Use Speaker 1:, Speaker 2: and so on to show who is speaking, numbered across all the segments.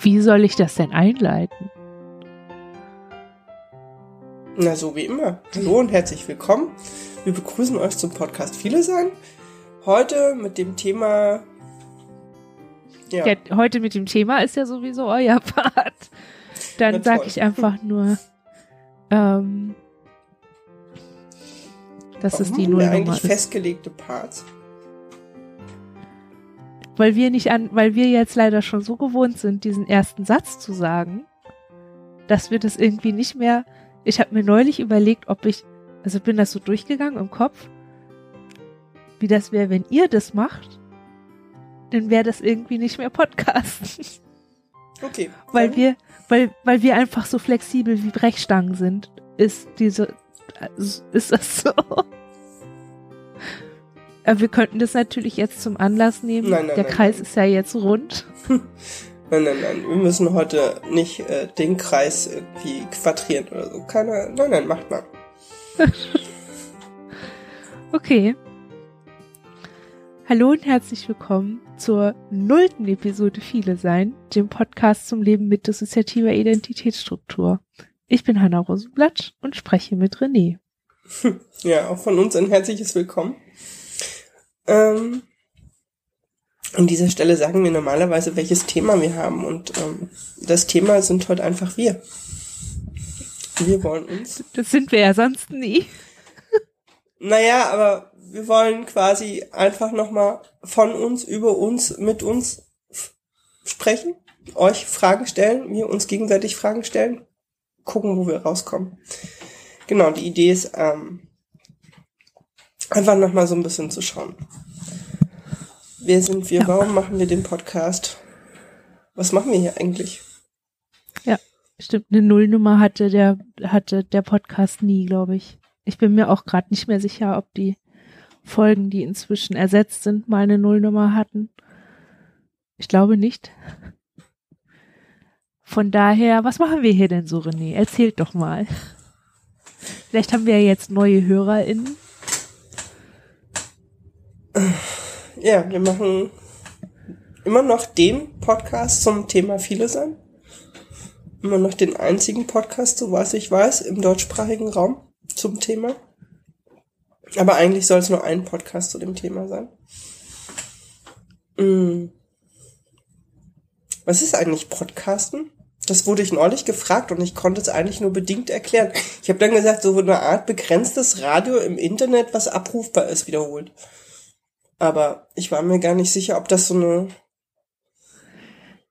Speaker 1: Wie soll ich das denn einleiten?
Speaker 2: Na, so wie immer. Hallo und herzlich willkommen. Wir begrüßen euch zum Podcast Viele sein. Heute mit dem Thema.
Speaker 1: Ja. ja heute mit dem Thema ist ja sowieso euer Part. Dann sage ich einfach nur, ähm, das
Speaker 2: Warum
Speaker 1: ist die
Speaker 2: Nullnummer. eigentlich festgelegte Parts.
Speaker 1: Weil wir nicht an, weil wir jetzt leider schon so gewohnt sind, diesen ersten Satz zu sagen, dass wir das irgendwie nicht mehr. Ich habe mir neulich überlegt, ob ich, also bin das so durchgegangen im Kopf, wie das wäre, wenn ihr das macht, dann wäre das irgendwie nicht mehr Podcast.
Speaker 2: Okay.
Speaker 1: Weil wir, weil, weil wir einfach so flexibel wie Brechstangen sind, ist diese, ist das so. Aber wir könnten das natürlich jetzt zum Anlass nehmen. Nein, nein, Der nein, Kreis ist ja jetzt rund.
Speaker 2: nein, nein, nein. Wir müssen heute nicht äh, den Kreis irgendwie quadrieren oder so. Keine, nein, nein, macht mal.
Speaker 1: okay. Hallo und herzlich willkommen zur nullten Episode Viele Sein, dem Podcast zum Leben mit dissoziativer Identitätsstruktur. Ich bin Hanna Rosenblatt und spreche mit René.
Speaker 2: Ja, auch von uns ein herzliches Willkommen. Ähm, an dieser Stelle sagen wir normalerweise, welches Thema wir haben. Und ähm, das Thema sind heute einfach wir. Wir wollen uns.
Speaker 1: Das sind wir ja sonst nie.
Speaker 2: Naja, aber wir wollen quasi einfach nochmal von uns, über uns, mit uns sprechen, euch Fragen stellen, wir uns gegenseitig Fragen stellen, gucken, wo wir rauskommen. Genau, die Idee ist, ähm, einfach nochmal so ein bisschen zu schauen. Wer sind wir? Ja. Warum machen wir den Podcast? Was machen wir hier eigentlich?
Speaker 1: Ja, stimmt. Eine Nullnummer hatte der, hatte der Podcast nie, glaube ich. Ich bin mir auch gerade nicht mehr sicher, ob die Folgen, die inzwischen ersetzt sind, mal eine Nullnummer hatten. Ich glaube nicht. Von daher, was machen wir hier denn so, René? Erzählt doch mal. Vielleicht haben wir ja jetzt neue HörerInnen.
Speaker 2: Ja, wir machen immer noch den Podcast zum Thema Viele sein. Immer noch den einzigen Podcast, so was ich weiß, im deutschsprachigen Raum zum Thema. Aber eigentlich soll es nur ein Podcast zu dem Thema sein. Mm. Was ist eigentlich Podcasten? Das wurde ich neulich gefragt und ich konnte es eigentlich nur bedingt erklären. Ich habe dann gesagt, so eine Art begrenztes Radio im Internet, was abrufbar ist, wiederholt. Aber ich war mir gar nicht sicher, ob das so eine.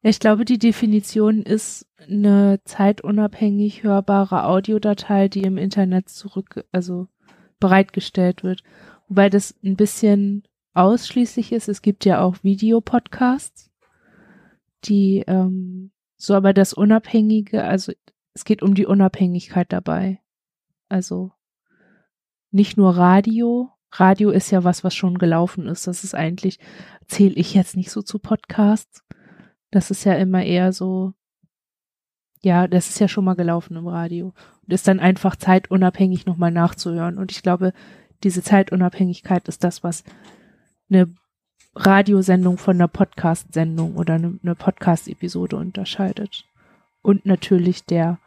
Speaker 1: Ich glaube, die Definition ist eine zeitunabhängig hörbare Audiodatei, die im Internet zurück, also bereitgestellt wird. Wobei das ein bisschen ausschließlich ist. Es gibt ja auch Videopodcasts, die ähm, so aber das Unabhängige, also es geht um die Unabhängigkeit dabei. Also nicht nur Radio. Radio ist ja was, was schon gelaufen ist. Das ist eigentlich, zähle ich jetzt nicht so zu Podcasts. Das ist ja immer eher so, ja, das ist ja schon mal gelaufen im Radio. Und ist dann einfach zeitunabhängig nochmal nachzuhören. Und ich glaube, diese Zeitunabhängigkeit ist das, was eine Radiosendung von einer Podcast-Sendung oder eine, eine Podcast-Episode unterscheidet. Und natürlich der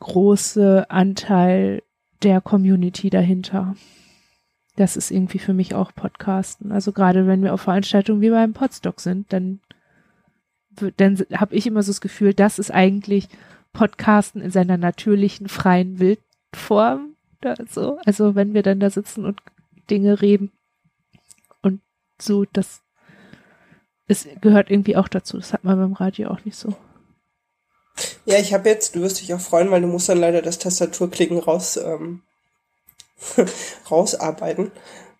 Speaker 1: große Anteil der Community dahinter. Das ist irgendwie für mich auch Podcasten. Also gerade wenn wir auf Veranstaltungen wie beim Podstock sind, dann, dann habe ich immer so das Gefühl, das ist eigentlich Podcasten in seiner natürlichen, freien Wildform. So. Also wenn wir dann da sitzen und Dinge reden, so, das es gehört irgendwie auch dazu. Das hat man beim Radio auch nicht so.
Speaker 2: Ja, ich habe jetzt, du wirst dich auch freuen, weil du musst dann leider das Tastaturklicken raus ähm, rausarbeiten.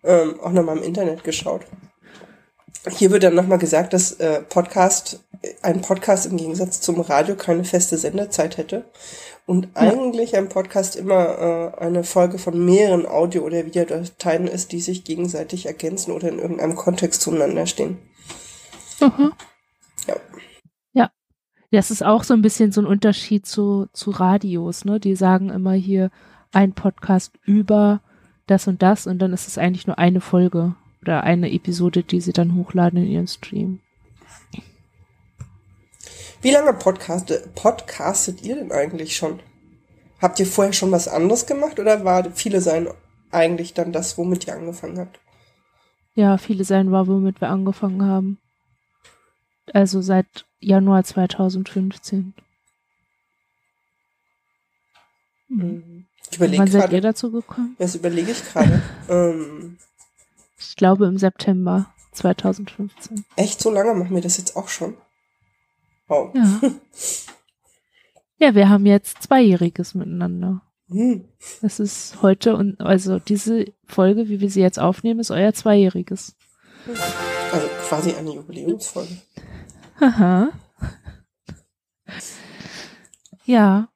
Speaker 2: Ähm, auch nochmal im Internet geschaut. Hier wird dann nochmal gesagt, dass äh, Podcast, ein Podcast im Gegensatz zum Radio keine feste Sendezeit hätte und ja. eigentlich ein Podcast immer äh, eine Folge von mehreren Audio- oder Videodateien ist, die sich gegenseitig ergänzen oder in irgendeinem Kontext zueinander stehen.
Speaker 1: Mhm. Das ist auch so ein bisschen so ein Unterschied zu, zu Radios, ne? Die sagen immer hier ein Podcast über das und das und dann ist es eigentlich nur eine Folge oder eine Episode, die sie dann hochladen in ihren Stream.
Speaker 2: Wie lange podcastet, podcastet ihr denn eigentlich schon? Habt ihr vorher schon was anderes gemacht oder war viele sein eigentlich dann das, womit ihr angefangen habt?
Speaker 1: Ja, viele sein war, womit wir angefangen haben. Also seit Januar 2015.
Speaker 2: Mhm. Ich überlege
Speaker 1: Wann seid
Speaker 2: gerade.
Speaker 1: ihr dazu gekommen?
Speaker 2: Das überlege ich gerade. ähm,
Speaker 1: Ich glaube im September 2015.
Speaker 2: echt so lange machen wir das jetzt auch schon? Wow.
Speaker 1: Ja. ja, wir haben jetzt Zweijähriges miteinander.
Speaker 2: Hm.
Speaker 1: Das ist heute und also diese Folge, wie wir sie jetzt aufnehmen, ist euer Zweijähriges.
Speaker 2: Also quasi eine Jubiläumsfolge.
Speaker 1: Haha. Ja,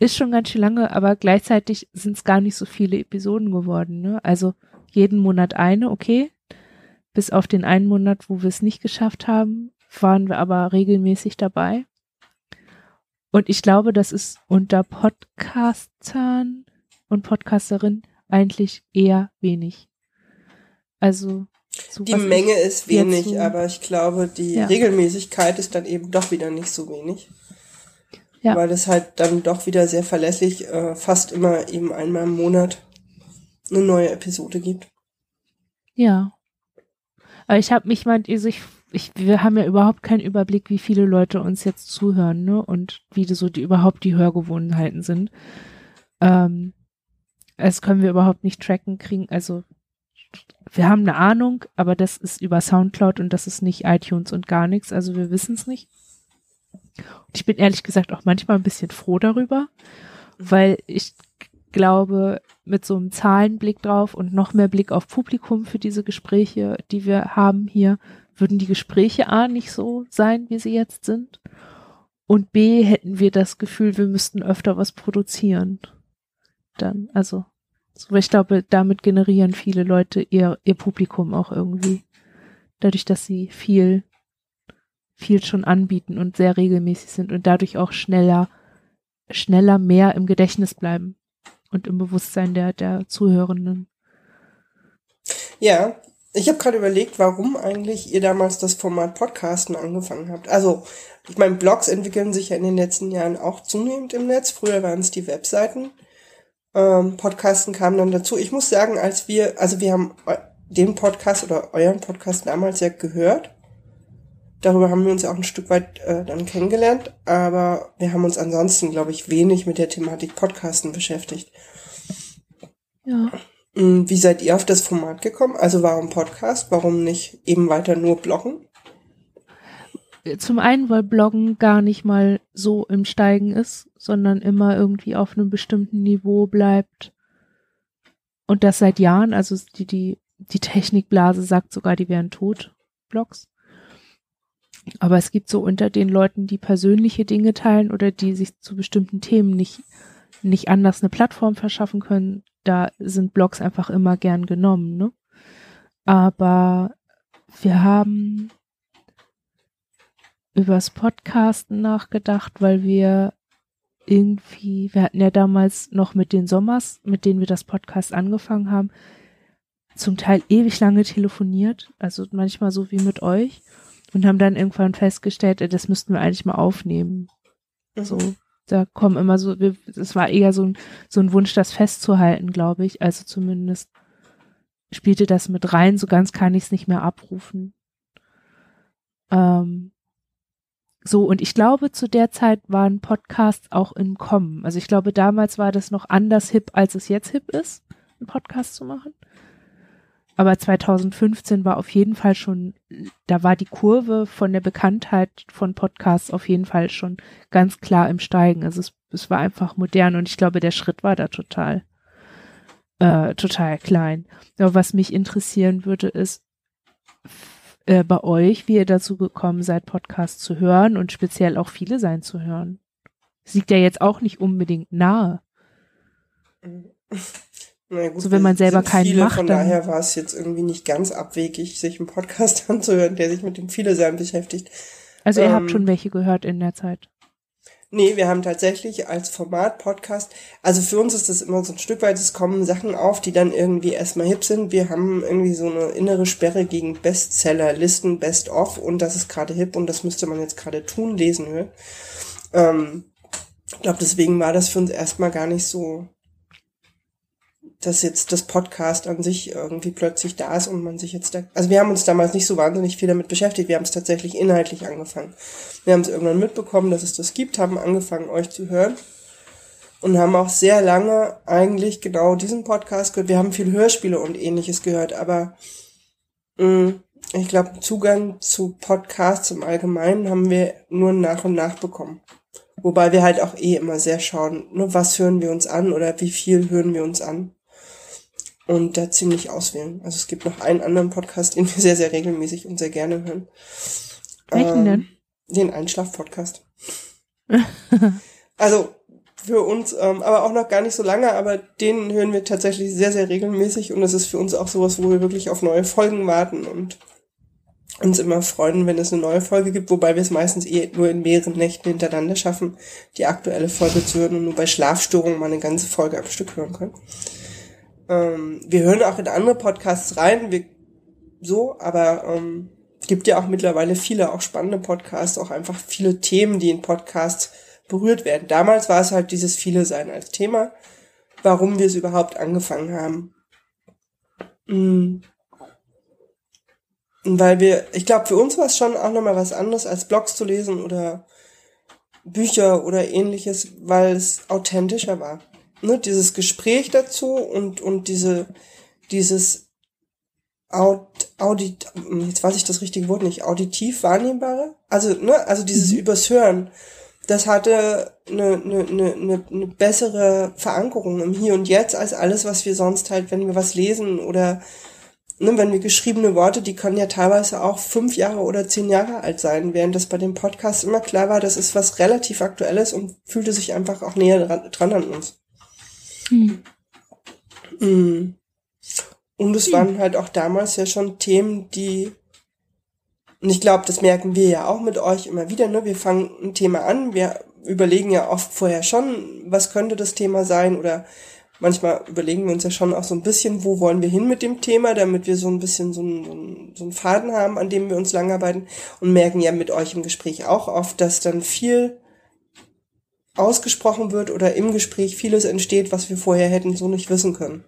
Speaker 1: ist schon ganz schön lange, aber gleichzeitig sind es gar nicht so viele Episoden geworden. Ne? Also jeden Monat eine, okay. Bis auf den einen Monat, wo wir es nicht geschafft haben, waren wir aber regelmäßig dabei. Und ich glaube, das ist unter Podcastern und Podcasterinnen eigentlich eher wenig. Also so
Speaker 2: Die Menge ist wenig,
Speaker 1: so-
Speaker 2: aber ich glaube, die
Speaker 1: Ja.
Speaker 2: Regelmäßigkeit ist dann eben doch wieder nicht so wenig.
Speaker 1: Ja.
Speaker 2: Weil es halt dann doch wieder sehr verlässlich äh, fast immer eben einmal im Monat eine neue Episode gibt.
Speaker 1: Ja. Aber ich habe mich meint, also ich, ich, wir haben ja überhaupt keinen Überblick, wie viele Leute uns jetzt zuhören, ne? Und wie so die überhaupt die Hörgewohnheiten sind. Ähm, das können wir überhaupt nicht tracken kriegen. Also wir haben eine Ahnung, aber das ist über Soundcloud und das ist nicht iTunes und gar nichts. Also wir wissen es nicht. Und ich bin ehrlich gesagt auch manchmal ein bisschen froh darüber, weil ich glaube, mit so einem Zahlenblick drauf und noch mehr Blick auf Publikum für diese Gespräche, die wir haben hier, würden die Gespräche A nicht so sein, wie sie jetzt sind. Und B hätten wir das Gefühl, wir müssten öfter was produzieren. Dann, also, so, ich glaube, damit generieren viele Leute ihr, ihr Publikum auch irgendwie. Dadurch, dass sie viel, viel schon anbieten und sehr regelmäßig sind und dadurch auch schneller, schneller mehr im Gedächtnis bleiben und im Bewusstsein der, der Zuhörenden.
Speaker 2: Ja, ich habe gerade überlegt, warum eigentlich ihr damals das Format Podcasten angefangen habt. Also, ich meine, Blogs entwickeln sich ja in den letzten Jahren auch zunehmend im Netz. Früher waren es die Webseiten. Ähm, Podcasten kam dann dazu. Ich muss sagen, als wir, also wir haben den Podcast oder euren Podcast damals ja gehört. Darüber haben wir uns ja auch ein Stück weit äh, dann kennengelernt, aber wir haben uns ansonsten, glaube ich, wenig mit der Thematik Podcasten beschäftigt.
Speaker 1: Ja.
Speaker 2: Mm, Wie seid ihr auf das Format gekommen? Also warum Podcast? Warum nicht eben weiter nur bloggen?
Speaker 1: Zum einen, weil Bloggen gar nicht mal so im Steigen ist, sondern immer irgendwie auf einem bestimmten Niveau bleibt. Und das seit Jahren, also die, die, die Technikblase sagt sogar, die wären tot, Blogs. Aber es gibt so unter den Leuten, die persönliche Dinge teilen oder die sich zu bestimmten Themen nicht, nicht anders eine Plattform verschaffen können, da sind Blogs einfach immer gern genommen, ne? Aber wir haben übers Podcasten nachgedacht, weil wir irgendwie, wir hatten ja damals noch mit den Sommers, mit denen wir das Podcast angefangen haben, zum Teil ewig lange telefoniert, also manchmal so wie mit euch und haben dann irgendwann festgestellt, das müssten wir eigentlich mal aufnehmen. So, da kommen immer so, es war eher so ein, so ein Wunsch, das festzuhalten, glaube ich. Also zumindest spielte das mit rein, so ganz kann ich es nicht mehr abrufen. Ähm, so, und ich glaube, zu der Zeit waren Podcasts auch im Kommen. Also ich glaube, damals war das noch anders hip, als es jetzt hip ist, einen Podcast zu machen. Aber 2015 war auf jeden Fall schon, da war die Kurve von der Bekanntheit von Podcasts auf jeden Fall schon ganz klar im Steigen. Also es, es war einfach modern und ich glaube, der Schritt war da total, äh, total klein. Aber was mich interessieren würde, ist äh, bei euch, wie ihr dazu gekommen seid, Podcasts zu hören und speziell auch viele sein zu hören. Es liegt ja jetzt auch nicht unbedingt nahe.
Speaker 2: Na gut,
Speaker 1: So, wenn man selber keinen
Speaker 2: viele,
Speaker 1: macht,
Speaker 2: Von
Speaker 1: dann-
Speaker 2: daher war es jetzt irgendwie nicht ganz abwegig, sich einen Podcast anzuhören, der sich mit dem Viele-Sein beschäftigt.
Speaker 1: Also ihr
Speaker 2: Ähm,
Speaker 1: habt schon welche gehört in der Zeit.
Speaker 2: Nee, wir haben tatsächlich als Format Podcast, also für uns ist das immer so ein Stück weit, es kommen Sachen auf, die dann irgendwie erstmal hip sind. Wir haben irgendwie so eine innere Sperre gegen Bestseller, Listen, Best of und das ist gerade hip und das müsste man jetzt gerade tun, lesen hören. Ähm, ich glaube, deswegen war das für uns erstmal gar nicht so dass jetzt das Podcast an sich irgendwie plötzlich da ist und man sich jetzt da, also wir haben uns damals nicht so wahnsinnig viel damit beschäftigt, wir haben es tatsächlich inhaltlich angefangen. Wir haben es irgendwann mitbekommen, dass es das gibt, haben angefangen, euch zu hören und haben auch sehr lange eigentlich genau diesen Podcast gehört. Wir haben viel Hörspiele und ähnliches gehört, aber mh, mm, ich glaube, Zugang zu Podcasts im Allgemeinen haben wir nur nach und nach bekommen. Wobei wir halt auch eh immer sehr schauen, nur was hören wir uns an oder wie viel hören wir uns an und da ziemlich auswählen. Also es gibt noch einen anderen Podcast, den wir sehr, sehr regelmäßig und sehr gerne hören.
Speaker 1: Welchen ähm, denn?
Speaker 2: Den Einschlaf-Podcast. also für uns, ähm, aber auch noch gar nicht so lange, aber den hören wir tatsächlich sehr, sehr regelmäßig und es ist für uns auch sowas, wo wir wirklich auf neue Folgen warten und uns immer freuen, wenn es eine neue Folge gibt, wobei wir es meistens eh nur in mehreren Nächten hintereinander schaffen, die aktuelle Folge zu hören und nur bei Schlafstörungen mal eine ganze Folge am Stück hören können. Ähm, wir hören auch in andere Podcasts rein, wir, so, aber ähm, gibt ja auch mittlerweile viele auch spannende Podcasts, auch einfach viele Themen, die in Podcasts berührt werden. Damals war es halt dieses viele sein als Thema, warum wir es überhaupt angefangen haben. Mhm. Weil wir, ich glaube, für uns war es schon auch nochmal was anderes, als Blogs zu lesen oder Bücher oder ähnliches, weil es authentischer war ne, dieses Gespräch dazu und, und diese, dieses Aud, Audit, jetzt weiß ich das richtige Wort nicht, auditiv wahrnehmbare, also, ne, also dieses mhm. übers Hören, das hatte eine, eine, eine, eine bessere Verankerung im Hier und Jetzt als alles, was wir sonst halt, wenn wir was lesen oder ne, wenn wir geschriebene Worte, die können ja teilweise auch fünf Jahre oder zehn Jahre alt sein, während das bei dem Podcast immer klar war, das ist was relativ Aktuelles und fühlte sich einfach auch näher dran, dran an uns. Hm. Mhm. Und es hm. waren halt auch damals ja schon Themen, die, und ich glaube, das merken wir ja auch mit euch immer wieder, ne? Wir fangen ein Thema an, wir überlegen ja oft vorher schon, was könnte das Thema sein oder manchmal überlegen wir uns ja schon auch so ein bisschen, wo wollen wir hin mit dem Thema, damit wir so ein bisschen so einen, so einen Faden haben, an dem wir uns langarbeiten und merken ja mit euch im Gespräch auch oft, dass dann viel ausgesprochen wird oder im Gespräch vieles entsteht, was wir vorher hätten so nicht wissen können.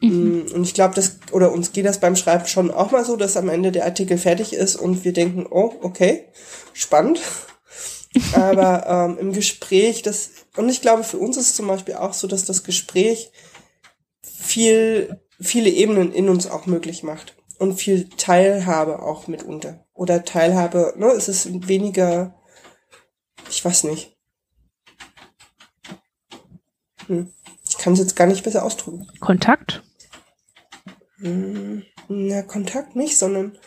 Speaker 2: Mhm. Mm, und ich glaube, das, oder uns geht das beim Schreiben schon auch mal so, dass am Ende der Artikel fertig ist und wir denken, oh, okay, spannend. Aber ähm, im Gespräch, das, und ich glaube, für uns ist es zum Beispiel auch so, dass das Gespräch viel, viele Ebenen in uns auch möglich macht und viel Teilhabe auch mitunter. Oder Teilhabe, ne, es ist weniger, ich weiß nicht, hm. Ich kann es jetzt gar nicht besser ausdrücken.
Speaker 1: Kontakt?
Speaker 2: Hm, na, Kontakt nicht, sondern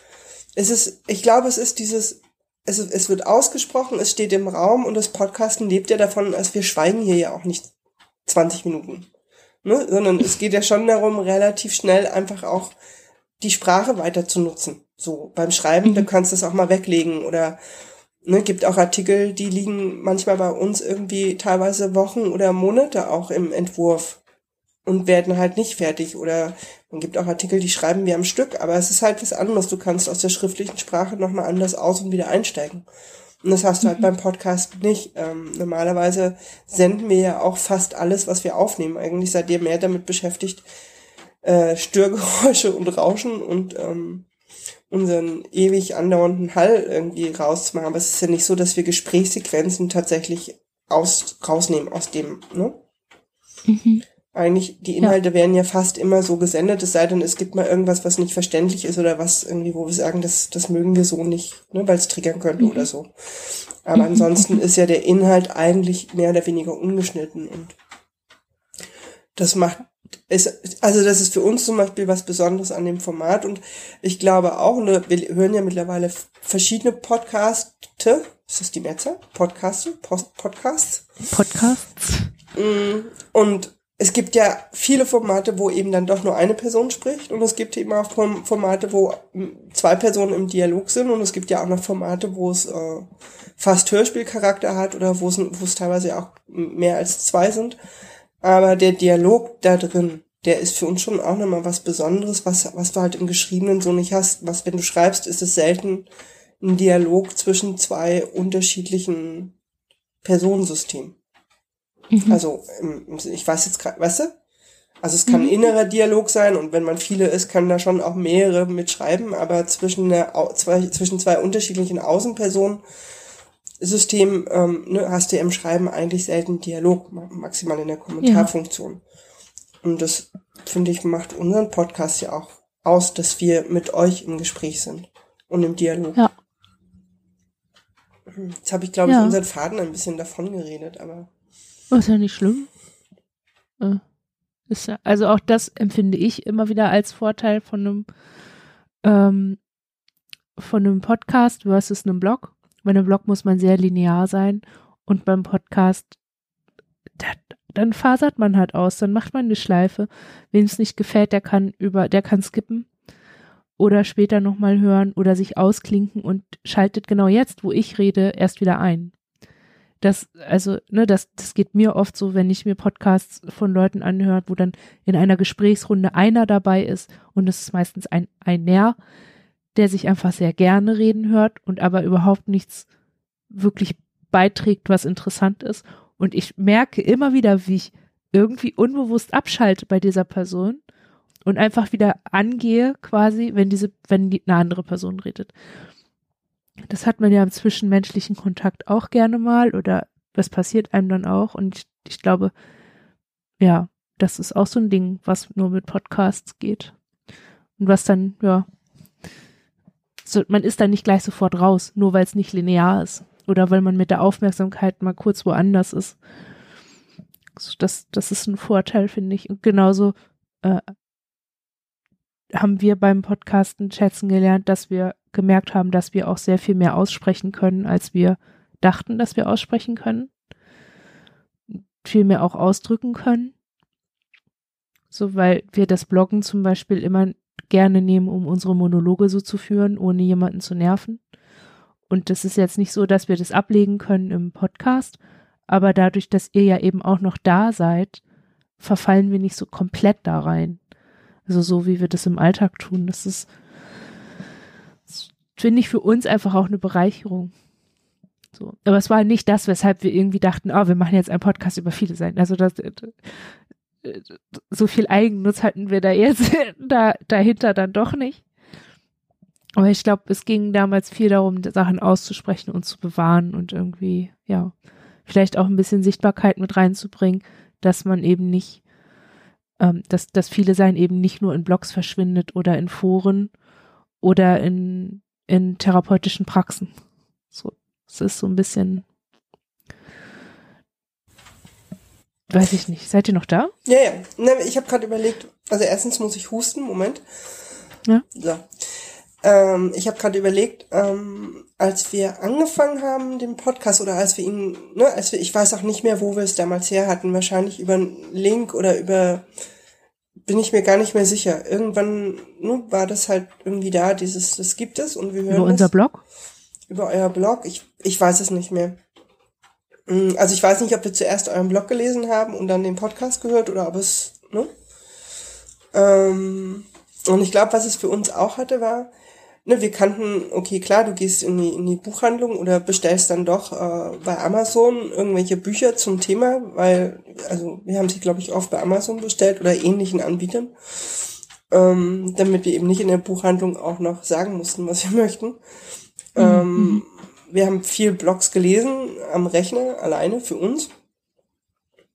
Speaker 2: es ist, ich glaube, es ist dieses, es, es wird ausgesprochen, es steht im Raum und das Podcasten lebt ja davon, als wir schweigen hier ja auch nicht 20 Minuten. Ne? Sondern es geht ja schon darum, relativ schnell einfach auch die Sprache weiter zu nutzen. So, beim Schreiben, mhm. du kannst das auch mal weglegen oder Ne, gibt auch Artikel, die liegen manchmal bei uns irgendwie teilweise Wochen oder Monate auch im Entwurf und werden halt nicht fertig. Oder man gibt auch Artikel, die schreiben wir am Stück, aber es ist halt was anderes. Du kannst aus der schriftlichen Sprache nochmal anders aus und wieder einsteigen. Und das hast du halt mhm. beim Podcast nicht. Ähm, normalerweise senden wir ja auch fast alles, was wir aufnehmen. Eigentlich seid ihr mehr damit beschäftigt, äh, Störgeräusche und Rauschen und ähm, unseren ewig andauernden Hall irgendwie rauszumachen. Aber es ist ja nicht so, dass wir Gesprächssequenzen tatsächlich aus, rausnehmen aus dem, ne? Mhm. Eigentlich, die Inhalte ja. werden ja fast immer so gesendet, es sei denn, es gibt mal irgendwas, was nicht verständlich ist oder was irgendwie, wo wir sagen, das, das mögen wir so nicht, ne, weil es triggern könnte mhm. oder so. Aber mhm. ansonsten ist ja der Inhalt eigentlich mehr oder weniger ungeschnitten und das macht ist, also das ist für uns zum Beispiel was Besonderes an dem Format und ich glaube auch, ne, wir hören ja mittlerweile verschiedene Podcasts, ist das die Mehrzahl? Podcasts? Post Podcasts?
Speaker 1: Podcasts.
Speaker 2: Mm, und es gibt ja viele Formate, wo eben dann doch nur eine Person spricht und es gibt eben auch Formate, wo zwei Personen im Dialog sind und es gibt ja auch noch Formate, wo es äh, fast Hörspielcharakter hat oder wo es, wo es teilweise auch mehr als zwei sind. Aber der Dialog da drin, der ist für uns schon auch nochmal was Besonderes, was, was du halt im Geschriebenen so nicht hast. Was, wenn du schreibst, ist es selten ein Dialog zwischen zwei unterschiedlichen Personensystemen. Mhm. Also, ich weiß jetzt gerade, weißt du? Also es kann mhm. innerer Dialog sein und wenn man viele ist, kann da schon auch mehrere mitschreiben, aber zwischen, einer, zwei, zwischen zwei unterschiedlichen Außenpersonen System ähm, ne, hast du im Schreiben eigentlich selten Dialog, maximal in der Kommentarfunktion. Ja. Und das, finde ich, macht unseren Podcast ja auch aus, dass wir mit euch im Gespräch sind und im Dialog. Ja. Jetzt habe ich, glaube ich, ja. unseren Faden ein bisschen davon geredet, aber.
Speaker 1: Ist ja nicht schlimm. Äh, ist ja, also auch das empfinde ich immer wieder als Vorteil von einem, ähm, von einem Podcast versus einem Blog. Bei einem Blog muss man sehr linear sein und beim Podcast, da, dann fasert man halt aus, dann macht man eine Schleife. Wem es nicht gefällt, der kann über, der kann skippen oder später nochmal hören oder sich ausklinken und schaltet genau jetzt, wo ich rede, erst wieder ein das, also, ne, das, das geht mir oft so, wenn ich mir Podcasts von Leuten anhöre, wo dann in einer Gesprächsrunde einer dabei ist und es ist meistens ein, ein Näher, der sich einfach sehr gerne reden hört und aber überhaupt nichts wirklich beiträgt, was interessant ist. Und ich merke immer wieder, wie ich irgendwie unbewusst abschalte bei dieser Person und einfach wieder angehe, quasi, wenn diese, wenn die, eine andere Person redet. Das hat man ja im zwischenmenschlichen Kontakt auch gerne mal oder das passiert einem dann auch. Und ich, ich glaube, ja, das ist auch so ein Ding, was nur mit Podcasts geht. Und was dann, ja, so, man ist dann nicht gleich sofort raus, nur weil es nicht linear ist. Oder weil man mit der Aufmerksamkeit mal kurz woanders ist. Das, das ist ein Vorteil, finde ich. Und genauso äh, haben wir beim Podcasten schätzen gelernt, dass wir gemerkt haben, dass wir auch sehr viel mehr aussprechen können, als wir dachten, dass wir aussprechen können. Viel mehr auch ausdrücken können. So, weil wir das Bloggen zum Beispiel immer gerne nehmen, um unsere Monologe so zu führen, ohne jemanden zu nerven. Und das ist jetzt nicht so, dass wir das ablegen können im Podcast, aber dadurch, dass ihr ja eben auch noch da seid, verfallen wir nicht so komplett da rein. Also so wie wir das im Alltag tun. Das ist, finde ich für uns einfach auch eine Bereicherung. So. Aber es war nicht das, weshalb wir irgendwie dachten, oh, wir machen jetzt einen Podcast über viele Seiten. Also das, so viel Eigennutz hatten wir da jetzt da, dahinter dann doch nicht. Aber ich glaube, es ging damals viel darum, Sachen auszusprechen und zu bewahren und irgendwie, ja, vielleicht auch ein bisschen Sichtbarkeit mit reinzubringen, dass man eben nicht, ähm, dass, dass viele sein eben nicht nur in Blogs verschwindet oder in Foren oder in in therapeutischen Praxen. So, es ist so ein bisschen, weiß ich nicht. Seid ihr noch da?
Speaker 2: Ja, ja. Ne, ich habe gerade überlegt, also erstens muss ich husten, Moment. Ja. So. Ähm, ich habe gerade überlegt, ähm, als wir angefangen haben, den Podcast, oder als wir ihn, ne, als wir, ich weiß auch nicht mehr, wo wir es damals her hatten, wahrscheinlich über einen Link oder über bin ich mir gar nicht mehr sicher. Irgendwann ne, war das halt irgendwie da, dieses, das gibt es und wir hören
Speaker 1: Über unser Blog?
Speaker 2: Über euer Blog? Ich, ich weiß es nicht mehr. Mm, also ich weiß nicht, ob wir zuerst euren Blog gelesen haben und dann den Podcast gehört oder ob es, ne? Ähm, und ich glaube, was es für uns auch hatte, war, ne, wir kannten, okay, klar, du gehst in die, in die Buchhandlung oder bestellst dann doch äh, bei Amazon irgendwelche Bücher zum Thema, weil, also wir haben sie, glaube ich, oft bei Amazon bestellt oder ähnlichen Anbietern, ähm, damit wir eben nicht in der Buchhandlung auch noch sagen mussten, was wir möchten. Mhm. Ähm, wir haben viel Blogs gelesen am Rechner, alleine für uns.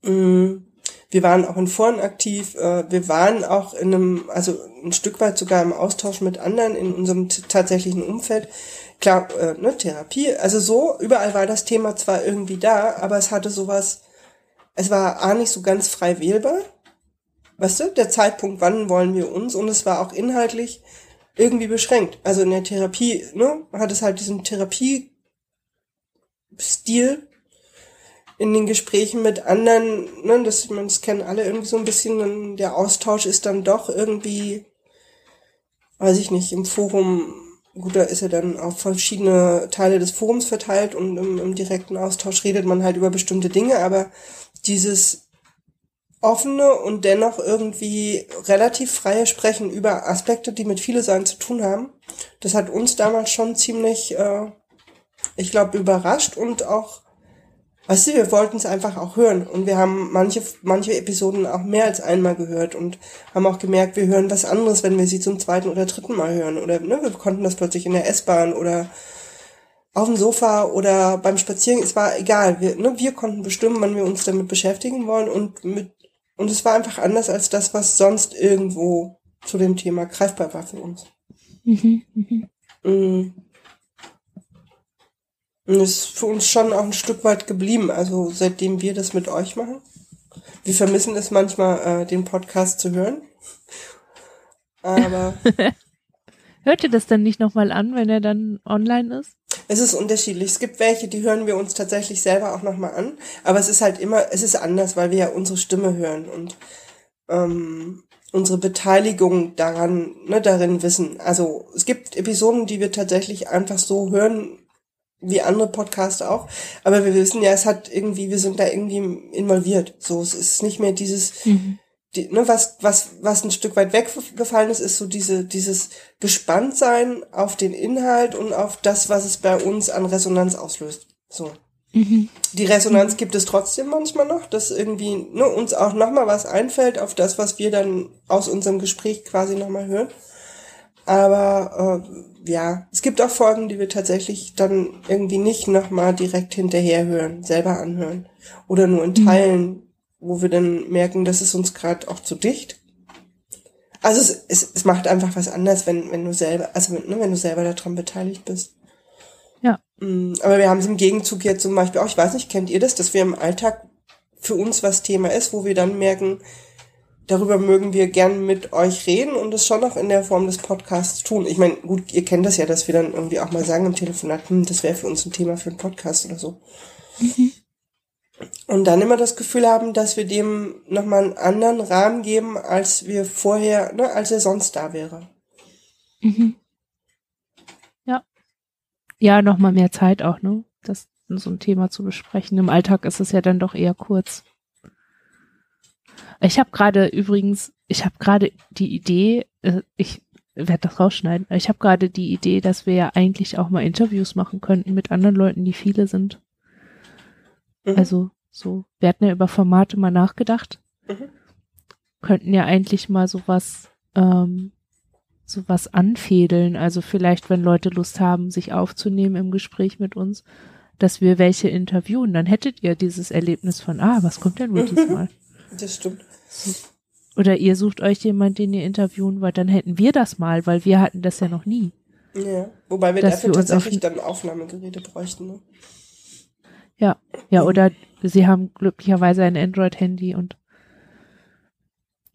Speaker 2: Mhm. Wir waren auch in Foren aktiv. Äh, wir waren auch in einem, also ein Stück weit sogar im Austausch mit anderen in unserem tatsächlichen Umfeld. Klar, äh, ne, Therapie. Also so, überall war das Thema zwar irgendwie da, aber es hatte sowas, es war A nicht so ganz frei wählbar. Weißt du, der Zeitpunkt, wann wollen wir uns? Und es war auch inhaltlich irgendwie beschränkt. Also in der Therapie, ne, hat es halt diesen Therapiestil in den Gesprächen mit anderen, ne, das, meine, das kennen alle irgendwie so ein bisschen, der Austausch ist dann doch irgendwie, weiß ich nicht, im Forum, gut, da ist er dann auf verschiedene Teile des Forums verteilt und im, im direkten Austausch redet man halt über bestimmte Dinge, aber dieses offene und dennoch irgendwie relativ freie Sprechen über Aspekte, die mit viele Sein zu tun haben, das hat uns damals schon ziemlich, äh, ich glaube, überrascht und auch, weißt du, wir wollten es einfach auch hören und wir haben manche, manche Episoden auch mehr als einmal gehört und haben auch gemerkt, wir hören was anderes, wenn wir sie zum zweiten oder dritten Mal hören oder ne, wir konnten das plötzlich in der S-Bahn oder auf dem Sofa oder beim Spazieren, es war egal. Wir, ne, wir konnten bestimmen, wann wir uns damit beschäftigen wollen und mit und es war einfach anders als das, was sonst irgendwo zu dem Thema greifbar war für uns. Mhm, mhm. Mm. Und es ist für uns schon auch ein Stück weit geblieben, also seitdem wir das mit euch machen. Wir vermissen es manchmal, äh, den Podcast zu hören. Aber.
Speaker 1: Hört ihr das dann nicht nochmal an, wenn er dann online ist?
Speaker 2: Es ist unterschiedlich. Es gibt welche, die hören wir uns tatsächlich selber auch nochmal an. Aber es ist halt immer, es ist anders, weil wir ja unsere Stimme hören und ähm, unsere Beteiligung daran, ne, darin wissen. Also es gibt Episoden, die wir tatsächlich einfach so hören, wie andere Podcasts auch. Aber wir wissen ja, es hat irgendwie, wir sind da irgendwie involviert. So, es ist nicht mehr dieses, mhm die, ne, was, was, was ein Stück weit weggefallen ist, ist so diese, dieses Gespanntsein auf den Inhalt und auf das, was es bei uns an Resonanz auslöst. So. Mhm. Die Resonanz mhm. gibt es trotzdem manchmal noch, dass irgendwie ne, uns auch nochmal was einfällt auf das, was wir dann aus unserem Gespräch quasi nochmal hören. Aber äh, ja, es gibt auch Folgen, die wir tatsächlich dann irgendwie nicht nochmal direkt hinterher hören, selber anhören. Oder nur in mhm. Teilen wo wir dann merken, das ist uns gerade auch zu dicht. Also es, es, es macht einfach was anders, wenn, wenn du selber, also ne, wenn du selber daran beteiligt bist.
Speaker 1: Ja.
Speaker 2: Mm, aber wir haben es im Gegenzug jetzt zum Beispiel auch, ich weiß nicht, kennt ihr das, dass wir im Alltag für uns was Thema ist, wo wir dann merken, darüber mögen wir gern mit euch reden und es schon auch in der Form des Podcasts tun. Ich meine, gut, ihr kennt das ja, dass wir dann irgendwie auch mal sagen im Telefonat, hm, das wäre für uns ein Thema für einen Podcast oder so. Mhm und dann immer das Gefühl haben, dass wir dem nochmal einen anderen Rahmen geben, als wir vorher, ne, als er sonst da wäre.
Speaker 1: Mhm. Ja. Ja, nochmal mehr Zeit auch, ne? Das so ein Thema zu besprechen. Im Alltag ist es ja dann doch eher kurz. Ich habe gerade übrigens, ich habe gerade die Idee, äh, ich werde das rausschneiden, ich habe gerade die Idee, dass wir ja eigentlich auch mal Interviews machen könnten mit anderen Leuten, die viele sind. Mhm. Also so, wir hatten ja über Formate mal nachgedacht. Mhm. Könnten ja eigentlich mal sowas, ähm, sowas anfädeln. Also vielleicht, wenn Leute Lust haben, sich aufzunehmen im Gespräch mit uns, dass wir welche interviewen, dann hättet ihr dieses Erlebnis von, ah, was kommt denn wohl diesmal?
Speaker 2: Das stimmt.
Speaker 1: Oder ihr sucht euch jemand, den ihr interviewen wollt, dann hätten wir das mal, weil wir hatten das ja noch nie.
Speaker 2: Ja, wobei wir dafür wir tatsächlich dann Aufnahmegeräte bräuchten. Ne?
Speaker 1: Ja, ja, oder sie haben glücklicherweise ein Android-Handy und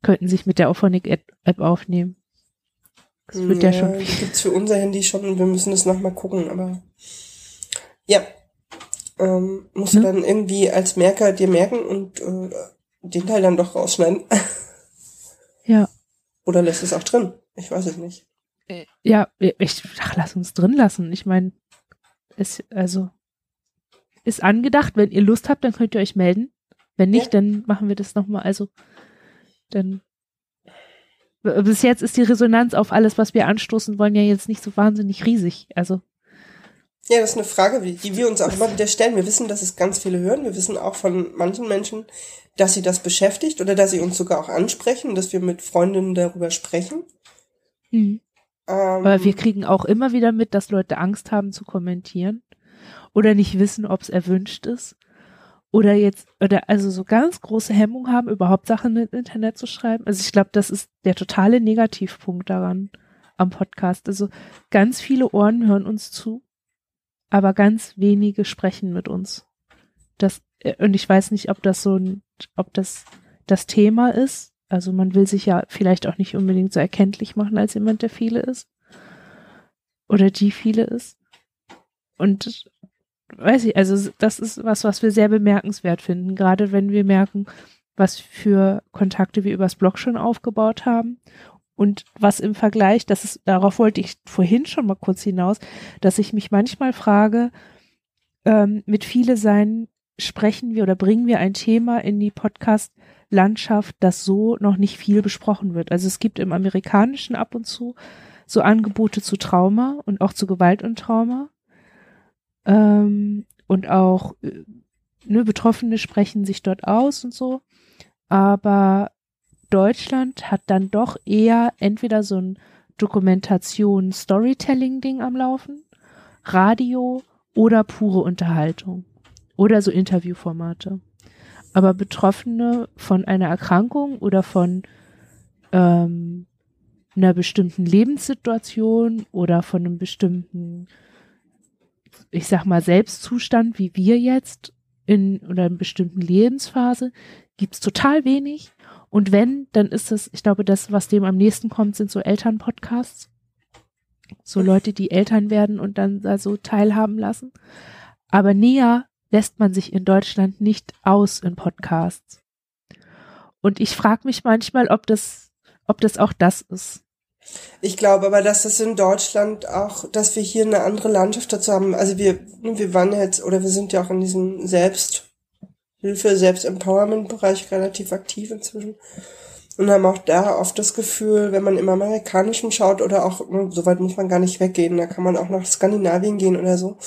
Speaker 1: könnten sich mit der Auphonic-App aufnehmen.
Speaker 2: Das wird ja, ja schon. Die gibt's für unser Handy schon und wir müssen es nochmal gucken, aber ja. Ähm, musst hm? du dann irgendwie als Merker dir merken und äh, den Teil dann doch rausschneiden.
Speaker 1: Ja.
Speaker 2: Oder lässt es auch drin? Ich weiß es nicht.
Speaker 1: Äh, ja, ich ach, lass uns drin lassen. Ich meine, es also ist angedacht. Wenn ihr Lust habt, dann könnt ihr euch melden. Wenn nicht, ja. dann machen wir das nochmal. Also, dann. Bis jetzt ist die Resonanz auf alles, was wir anstoßen wollen, ja jetzt nicht so wahnsinnig riesig. Also.
Speaker 2: Ja, das ist eine Frage, die wir uns auch immer wieder stellen. Wir wissen, dass es ganz viele hören. Wir wissen auch von manchen Menschen, dass sie das beschäftigt oder dass sie uns sogar auch ansprechen, dass wir mit Freundinnen darüber sprechen.
Speaker 1: Mhm. Ähm, Aber wir kriegen auch immer wieder mit, dass Leute Angst haben zu kommentieren oder nicht wissen, ob es erwünscht ist oder jetzt oder also so ganz große Hemmung haben, überhaupt Sachen im Internet zu schreiben. Also ich glaube, das ist der totale Negativpunkt daran am Podcast. Also ganz viele Ohren hören uns zu, aber ganz wenige sprechen mit uns. Das äh, und ich weiß nicht, ob das so ein, ob das das Thema ist. Also man will sich ja vielleicht auch nicht unbedingt so erkenntlich machen als jemand, der viele ist oder die viele ist. Und weiß ich, also das ist was, was wir sehr bemerkenswert finden, gerade wenn wir merken, was für Kontakte wir übers Blog schon aufgebaut haben und was im Vergleich, das ist, darauf wollte ich vorhin schon mal kurz hinaus, dass ich mich manchmal frage, ähm, mit viele sein sprechen wir oder bringen wir ein Thema in die Podcast-Landschaft, das so noch nicht viel besprochen wird. Also es gibt im Amerikanischen ab und zu so Angebote zu Trauma und auch zu Gewalt und Trauma. Ähm, und auch äh, ne, Betroffene sprechen sich dort aus und so. Aber Deutschland hat dann doch eher entweder so ein Dokumentation, Storytelling-Ding am Laufen, Radio oder pure Unterhaltung oder so Interviewformate. Aber Betroffene von einer Erkrankung oder von ähm, einer bestimmten Lebenssituation oder von einem bestimmten, ich sag mal, Selbstzustand, wie wir jetzt in oder einer bestimmten Lebensphase, gibt's total wenig. Und wenn, dann ist es, ich glaube, das, was dem am nächsten kommt, sind so Elternpodcasts. So Leute, die Eltern werden und dann da so teilhaben lassen. Aber näher lässt man sich in Deutschland nicht aus in Podcasts. Und ich frage mich manchmal, ob das, ob das auch das ist.
Speaker 2: Ich glaube aber, dass das in Deutschland auch, dass wir hier eine andere Landschaft dazu haben. Also wir, wir waren jetzt, oder wir sind ja auch in diesem Selbsthilfe, Selbstempowerment-Bereich relativ aktiv inzwischen. Und haben auch da oft das Gefühl, wenn man im Amerikanischen schaut oder auch, so weit muss man gar nicht weggehen, da kann man auch nach Skandinavien gehen oder so.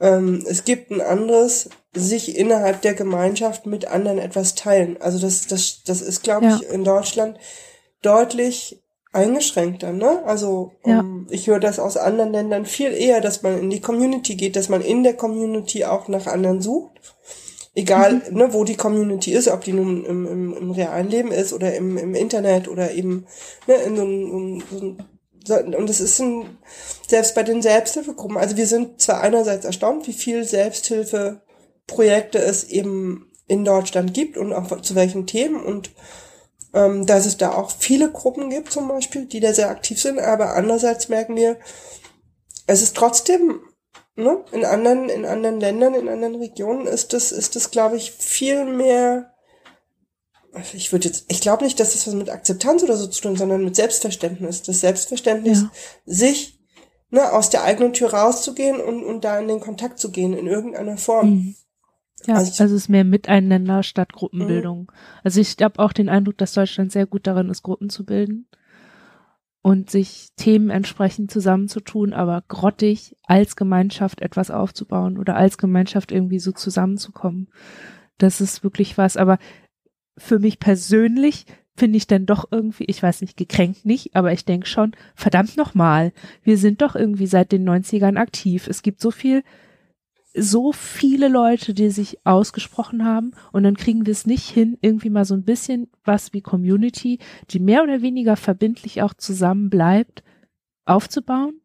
Speaker 2: Ähm, es gibt ein anderes, sich innerhalb der Gemeinschaft mit anderen etwas teilen. Also das, das, das ist, glaube ja. ich, in Deutschland deutlich eingeschränkter, ne? Also ja. um, ich höre das aus anderen Ländern viel eher, dass man in die Community geht, dass man in der Community auch nach anderen sucht. Egal, mhm. ne, wo die Community ist, ob die nun im, im, im realen Leben ist oder im, im Internet oder eben ne, in so einem so so und es ist ein, selbst bei den Selbsthilfegruppen, also wir sind zwar einerseits erstaunt, wie viel Selbsthilfeprojekte es eben in Deutschland gibt und auch zu welchen Themen und ähm, dass es da auch viele Gruppen gibt zum Beispiel, die da sehr aktiv sind, aber andererseits merken wir, es ist trotzdem ne, in anderen in anderen Ländern, in anderen Regionen ist das ist das glaube ich viel mehr ich würde jetzt, ich glaube nicht, dass das was mit Akzeptanz oder so zu tun, sondern mit Selbstverständnis. Das Selbstverständnis, ja. sich ne, aus der eigenen Tür rauszugehen und, und da in den Kontakt zu gehen, in irgendeiner Form. Mhm.
Speaker 1: Ja, also, ich, also es ist mehr Miteinander statt Gruppenbildung. Mhm. Also ich habe auch den Eindruck, dass Deutschland sehr gut darin ist, Gruppen zu bilden und sich Themen entsprechend zusammenzutun, aber grottig als Gemeinschaft etwas aufzubauen oder als Gemeinschaft irgendwie so zusammenzukommen. Das ist wirklich was. Aber für mich persönlich finde ich dann doch irgendwie, ich weiß nicht, gekränkt nicht, aber ich denke schon, verdammt nochmal, wir sind doch irgendwie seit den 90ern aktiv. Es gibt so viel so viele Leute, die sich ausgesprochen haben und dann kriegen wir es nicht hin, irgendwie mal so ein bisschen was wie Community, die mehr oder weniger verbindlich auch zusammen bleibt, aufzubauen.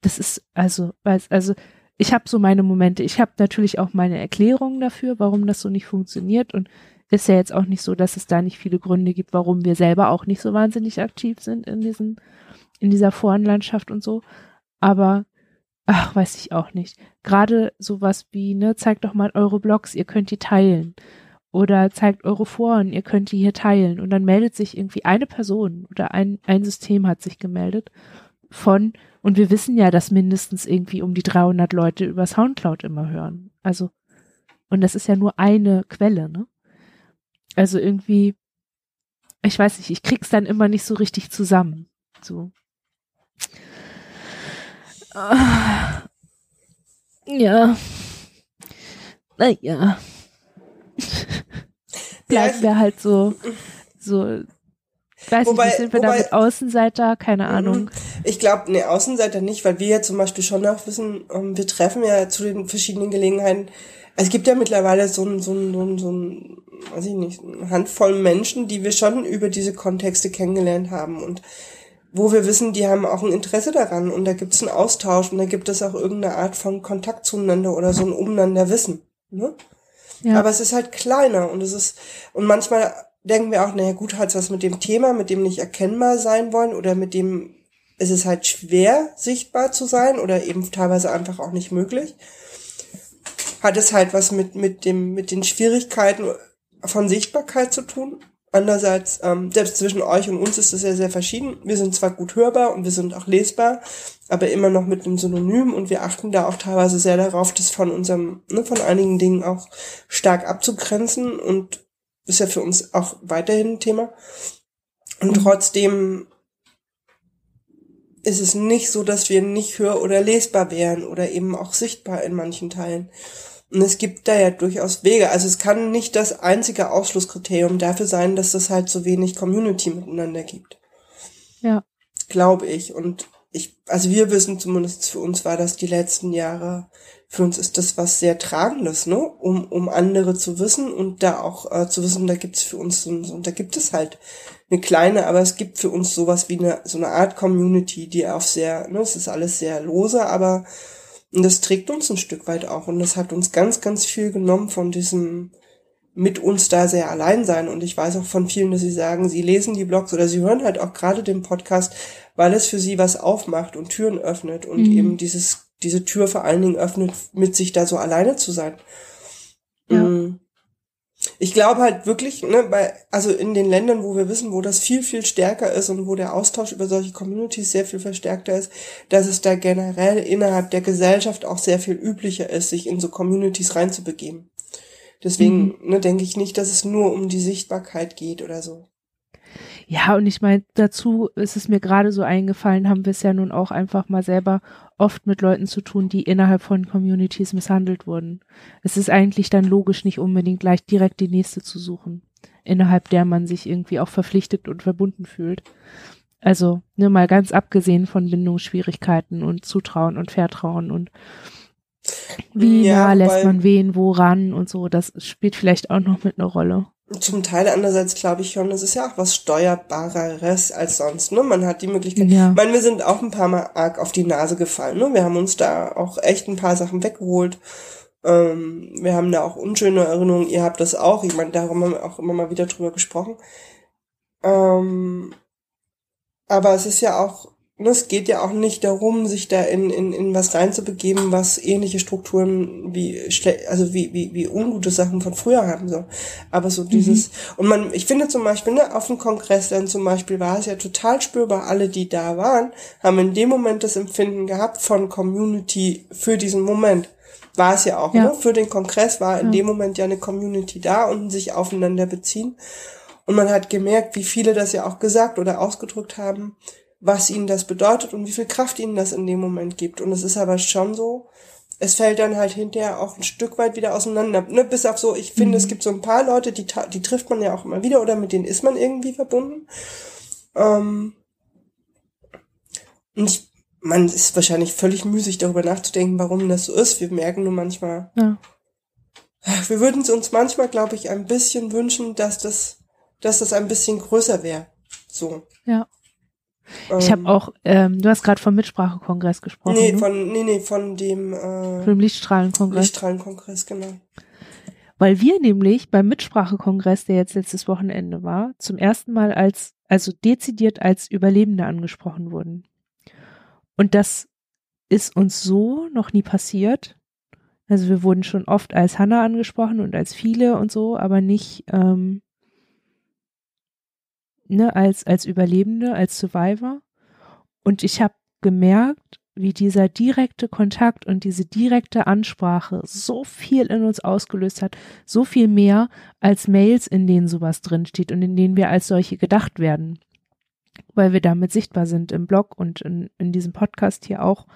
Speaker 1: Das ist also, also ich habe so meine Momente. Ich habe natürlich auch meine Erklärungen dafür, warum das so nicht funktioniert und ist ja jetzt auch nicht so, dass es da nicht viele Gründe gibt, warum wir selber auch nicht so wahnsinnig aktiv sind in diesen in dieser Forenlandschaft und so. Aber ach, weiß ich auch nicht. Gerade sowas wie, ne, zeigt doch mal eure Blogs, ihr könnt die teilen. Oder zeigt eure Foren, ihr könnt die hier teilen. Und dann meldet sich irgendwie eine Person oder ein, ein System hat sich gemeldet von, und wir wissen ja, dass mindestens irgendwie um die 300 Leute über Soundcloud immer hören. Also, und das ist ja nur eine Quelle, ne? Also irgendwie, ich weiß nicht, ich krieg's dann immer nicht so richtig zusammen. So. Ah. Ja. Naja. Bleiben wir halt so, so, weiß wobei, nicht, sind wir wobei, da mit Außenseiter? Keine mhm. Ahnung.
Speaker 2: Ich glaube, ne, Außenseiter nicht, weil wir ja zum Beispiel schon auch wissen, ähm, wir treffen ja zu den verschiedenen Gelegenheiten. Es gibt ja mittlerweile so ein, so ein, so ein, so ein weiß ich nicht, eine Handvoll Menschen, die wir schon über diese Kontexte kennengelernt haben und wo wir wissen, die haben auch ein Interesse daran und da gibt es einen Austausch und da gibt es auch irgendeine Art von Kontakt zueinander oder so ein Umeinander Wissen. Ne? Ja. Aber es ist halt kleiner und es ist, und manchmal denken wir auch, naja gut, hat es was mit dem Thema, mit dem nicht erkennbar sein wollen oder mit dem ist es halt schwer sichtbar zu sein oder eben teilweise einfach auch nicht möglich. hat es halt was mit, mit dem, mit den Schwierigkeiten von Sichtbarkeit zu tun. Andererseits, ähm, selbst zwischen euch und uns ist es ja sehr verschieden. Wir sind zwar gut hörbar und wir sind auch lesbar, aber immer noch mit einem Synonym und wir achten da auch teilweise sehr darauf, das von unserem, ne, von einigen Dingen auch stark abzugrenzen und ist ja für uns auch weiterhin ein Thema. Und mhm. trotzdem ist es nicht so, dass wir nicht hör- oder lesbar wären oder eben auch sichtbar in manchen Teilen. Und es gibt da ja durchaus Wege. Also es kann nicht das einzige Ausschlusskriterium dafür sein, dass es halt so wenig Community miteinander gibt.
Speaker 1: Ja.
Speaker 2: Glaube ich. Und ich, also wir wissen zumindest für uns war das die letzten Jahre, für uns ist das was sehr Tragendes, ne? Um, um andere zu wissen und da auch äh, zu wissen, da gibt's für uns so, so, da gibt es halt eine kleine, aber es gibt für uns sowas wie eine, so eine Art Community, die auf sehr, ne, es ist alles sehr lose, aber und das trägt uns ein Stück weit auch. Und das hat uns ganz, ganz viel genommen von diesem mit uns da sehr allein sein. Und ich weiß auch von vielen, dass sie sagen, sie lesen die Blogs oder sie hören halt auch gerade den Podcast, weil es für sie was aufmacht und Türen öffnet und mhm. eben dieses, diese Tür vor allen Dingen öffnet, mit sich da so alleine zu sein. Ja. Mhm ich glaube halt wirklich, ne, bei, also in den Ländern, wo wir wissen, wo das viel, viel stärker ist und wo der Austausch über solche Communities sehr viel verstärkter ist, dass es da generell innerhalb der Gesellschaft auch sehr viel üblicher ist, sich in so Communities reinzubegeben. Deswegen mhm. ne, denke ich nicht, dass es nur um die Sichtbarkeit geht oder so.
Speaker 1: Ja, und ich meine, dazu ist es mir gerade so eingefallen, haben wir es ja nun auch einfach mal selber oft mit Leuten zu tun, die innerhalb von Communities misshandelt wurden. Es ist eigentlich dann logisch, nicht unbedingt gleich direkt die nächste zu suchen, innerhalb der man sich irgendwie auch verpflichtet und verbunden fühlt. Also, nur mal ganz abgesehen von Bindungsschwierigkeiten und Zutrauen und Vertrauen und wie ja, nah lässt man wen woran und so, das spielt vielleicht auch noch mit einer Rolle.
Speaker 2: Zum Teil andererseits glaube ich schon, es ist ja auch was Steuerbareres als sonst. Ne? Man hat die Möglichkeit. Ja. Ich meine, wir sind auch ein paar Mal arg auf die Nase gefallen. Ne? Wir haben uns da auch echt ein paar Sachen weggeholt. Ähm, wir haben da auch unschöne Erinnerungen. Ihr habt das auch. Ich meine, darum haben wir auch immer mal wieder drüber gesprochen. Ähm, aber es ist ja auch es geht ja auch nicht darum, sich da in, in, in was reinzubegeben, was ähnliche Strukturen wie also wie, wie, wie ungute Sachen von früher haben soll. Aber so dieses, mhm. und man, ich finde zum Beispiel, ne, auf dem Kongress dann zum Beispiel war es ja total spürbar, alle, die da waren, haben in dem Moment das Empfinden gehabt von Community für diesen Moment. War es ja auch, ja. ne? Für den Kongress war in ja. dem Moment ja eine Community da und sich aufeinander beziehen. Und man hat gemerkt, wie viele das ja auch gesagt oder ausgedrückt haben, was ihnen das bedeutet und wie viel Kraft ihnen das in dem Moment gibt. Und es ist aber schon so, es fällt dann halt hinterher auch ein Stück weit wieder auseinander. Ne? Bis auf so, ich finde, mhm. es gibt so ein paar Leute, die, die trifft man ja auch immer wieder oder mit denen ist man irgendwie verbunden. Ähm und ich, man ist wahrscheinlich völlig müßig darüber nachzudenken, warum das so ist. Wir merken nur manchmal, ja. wir würden es uns manchmal, glaube ich, ein bisschen wünschen, dass das, dass das ein bisschen größer wäre. So.
Speaker 1: Ja. Ich habe ähm, auch, ähm, du hast gerade vom Mitsprachekongress gesprochen.
Speaker 2: Nee, ne? von, nee, nee, von dem, äh, von
Speaker 1: dem Lichtstrahlenkongress.
Speaker 2: Lichtstrahlenkongress, genau.
Speaker 1: Weil wir nämlich beim Mitsprachekongress, der jetzt letztes Wochenende war, zum ersten Mal als, also dezidiert als Überlebende angesprochen wurden. Und das ist uns so noch nie passiert. Also wir wurden schon oft als Hanna angesprochen und als viele und so, aber nicht ähm, ne, als, als Überlebende, als Survivor. Und ich habe gemerkt, wie dieser direkte Kontakt und diese direkte Ansprache so viel in uns ausgelöst hat, so viel mehr als Mails, in denen sowas drinsteht und in denen wir als solche gedacht werden, weil wir damit sichtbar sind im Blog und in, in diesem Podcast hier auch.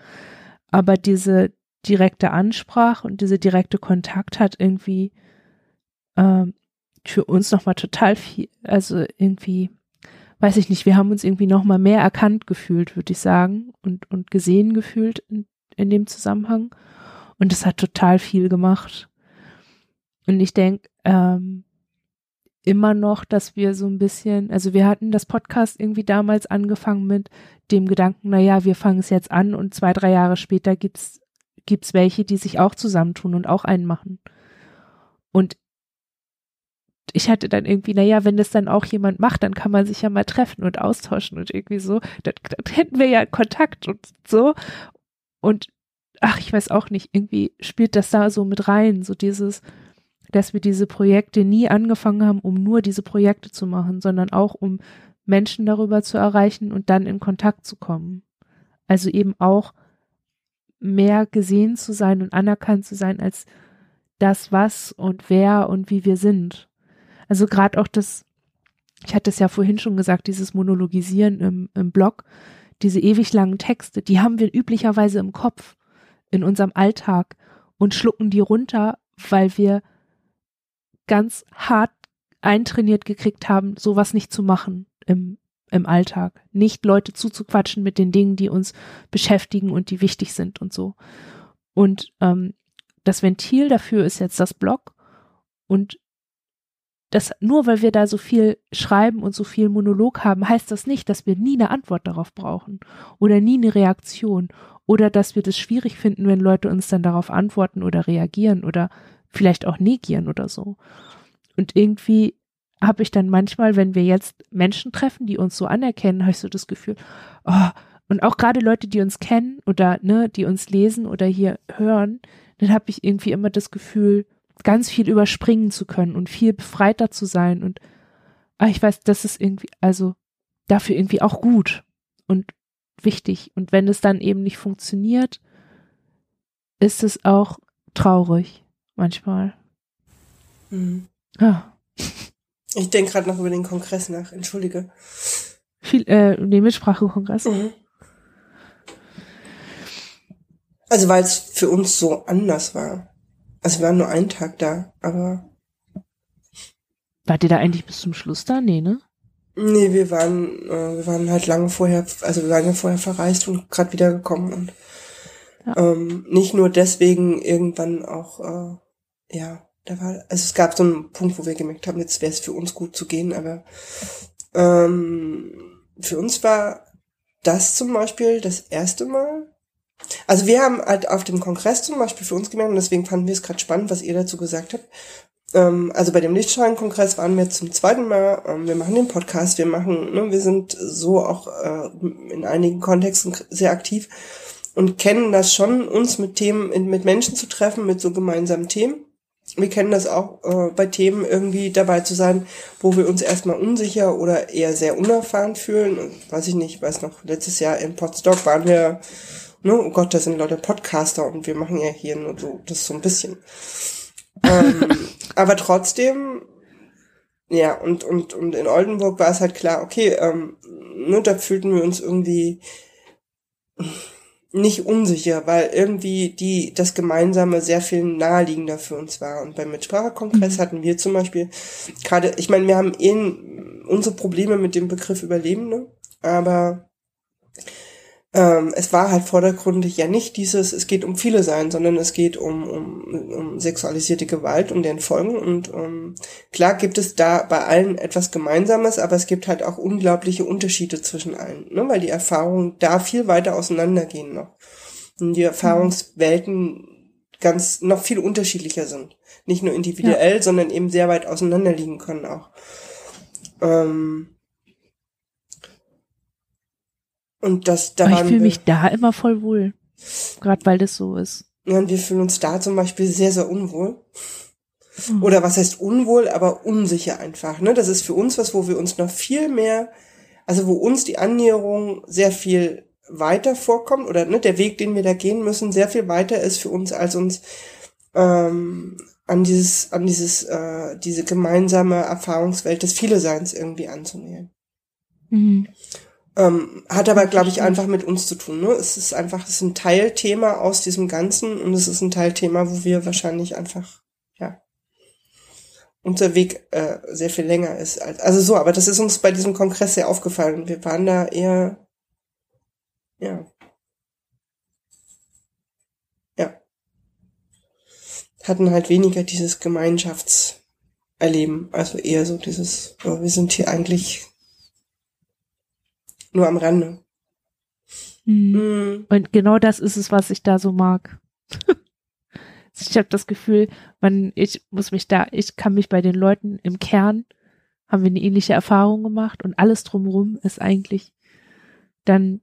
Speaker 1: Aber diese direkte Ansprache und diese direkte Kontakt hat irgendwie äh, für uns nochmal total viel, also irgendwie weiß ich nicht, wir haben uns irgendwie noch mal mehr erkannt gefühlt, würde ich sagen, und, und gesehen gefühlt in, in dem Zusammenhang. Und das hat total viel gemacht. Und ich denke ähm, immer noch, dass wir so ein bisschen, also wir hatten das Podcast irgendwie damals angefangen mit dem Gedanken, na ja, wir fangen es jetzt an und zwei, drei Jahre später gibt's gibt's welche, die sich auch zusammentun und auch einen machen. Und ich hatte dann irgendwie, naja, wenn das dann auch jemand macht, dann kann man sich ja mal treffen und austauschen und irgendwie so, dann, dann hätten wir ja Kontakt und so. Und ach, ich weiß auch nicht, irgendwie spielt das da so mit rein, so dieses, dass wir diese Projekte nie angefangen haben, um nur diese Projekte zu machen, sondern auch um Menschen darüber zu erreichen und dann in Kontakt zu kommen. Also eben auch mehr gesehen zu sein und anerkannt zu sein als das, was und wer und wie wir sind. Also gerade auch das, ich hatte es ja vorhin schon gesagt, dieses Monologisieren im, im Blog, diese ewig langen Texte, die haben wir üblicherweise im Kopf, in unserem Alltag und schlucken die runter, weil wir ganz hart eintrainiert gekriegt haben, sowas nicht zu machen im, im Alltag. Nicht Leute zuzuquatschen mit den Dingen, die uns beschäftigen und die wichtig sind und so. Und ähm, das Ventil dafür ist jetzt das Blog. Und das, nur weil wir da so viel schreiben und so viel Monolog haben, heißt das nicht, dass wir nie eine Antwort darauf brauchen oder nie eine Reaktion oder dass wir das schwierig finden, wenn Leute uns dann darauf antworten oder reagieren oder vielleicht auch negieren oder so. Und irgendwie habe ich dann manchmal, wenn wir jetzt Menschen treffen, die uns so anerkennen, habe ich so das Gefühl, oh, und auch gerade Leute, die uns kennen oder ne, die uns lesen oder hier hören, dann habe ich irgendwie immer das Gefühl, ganz viel überspringen zu können und viel befreiter zu sein und ah, ich weiß, das ist irgendwie, also dafür irgendwie auch gut und wichtig. Und wenn es dann eben nicht funktioniert, ist es auch traurig manchmal.
Speaker 2: Mhm.
Speaker 1: Ah.
Speaker 2: Ich denke gerade noch über den Kongress nach, entschuldige.
Speaker 1: Viel, äh, den Mitsprachekongress.
Speaker 2: Mhm. Also weil es für uns so anders war. Also wir waren nur einen Tag da, aber.
Speaker 1: Wart ihr da eigentlich bis zum Schluss da? Nee, ne?
Speaker 2: Nee, wir waren, äh, wir waren halt lange vorher, also wir waren ja vorher verreist und gerade wiedergekommen und ja. ähm, nicht nur deswegen irgendwann auch, äh, ja, da war, also es gab so einen Punkt, wo wir gemerkt haben, jetzt wäre es für uns gut zu gehen, aber ähm, für uns war das zum Beispiel das erste Mal. Also wir haben halt auf dem Kongress zum Beispiel für uns gemerkt, und deswegen fanden wir es gerade spannend, was ihr dazu gesagt habt. Ähm, also bei dem Lichtschein-Kongress waren wir zum zweiten Mal. Ähm, wir machen den Podcast, wir machen, ne, wir sind so auch äh, in einigen Kontexten sehr aktiv und kennen das schon, uns mit Themen, mit Menschen zu treffen, mit so gemeinsamen Themen wir kennen das auch äh, bei Themen irgendwie dabei zu sein, wo wir uns erstmal unsicher oder eher sehr unerfahren fühlen. Und weiß ich nicht, weiß noch, letztes Jahr in Podstock waren wir, ne, oh Gott, da sind Leute Podcaster und wir machen ja hier nur so, das so ein bisschen. ähm, aber trotzdem, ja, und, und, und in Oldenburg war es halt klar, okay, ähm, ne, da fühlten wir uns irgendwie nicht unsicher, weil irgendwie die das Gemeinsame sehr viel naheliegender für uns war. Und beim Mitsprachekongress mhm. hatten wir zum Beispiel gerade, ich meine, wir haben eh unsere Probleme mit dem Begriff Überlebende, aber ähm, es war halt vordergründig ja nicht dieses, es geht um viele sein, sondern es geht um, um, um sexualisierte Gewalt und deren Folgen. Und ähm, klar gibt es da bei allen etwas Gemeinsames, aber es gibt halt auch unglaubliche Unterschiede zwischen allen, ne? weil die Erfahrungen da viel weiter auseinandergehen noch. Und die Erfahrungswelten ganz noch viel unterschiedlicher sind. Nicht nur individuell, ja. sondern eben sehr weit auseinanderliegen können auch. Ähm, und das da
Speaker 1: Ich fühle mich da immer voll wohl. Gerade weil das so ist.
Speaker 2: Ja, und wir fühlen uns da zum Beispiel sehr, sehr unwohl. Mhm. Oder was heißt unwohl, aber unsicher einfach. Ne? Das ist für uns was, wo wir uns noch viel mehr, also wo uns die Annäherung sehr viel weiter vorkommt oder ne, der Weg, den wir da gehen müssen, sehr viel weiter ist für uns, als uns ähm, an dieses, an dieses, äh, diese gemeinsame Erfahrungswelt des Viele-Seins irgendwie anzunähern. Mhm. Ähm, hat aber, glaube ich, einfach mit uns zu tun. Ne? Es ist einfach, es ist ein Teilthema aus diesem Ganzen und es ist ein Teilthema, wo wir wahrscheinlich einfach, ja, unser Weg äh, sehr viel länger ist. Als, also so, aber das ist uns bei diesem Kongress sehr aufgefallen. Wir waren da eher, ja, ja, hatten halt weniger dieses Gemeinschaftserleben, also eher so dieses, oh, wir sind hier eigentlich nur am Rande.
Speaker 1: Mhm. Mhm. Und genau das ist es, was ich da so mag. ich habe das Gefühl, man, ich muss mich da, ich kann mich bei den Leuten im Kern, haben wir eine ähnliche Erfahrung gemacht und alles drumherum ist eigentlich dann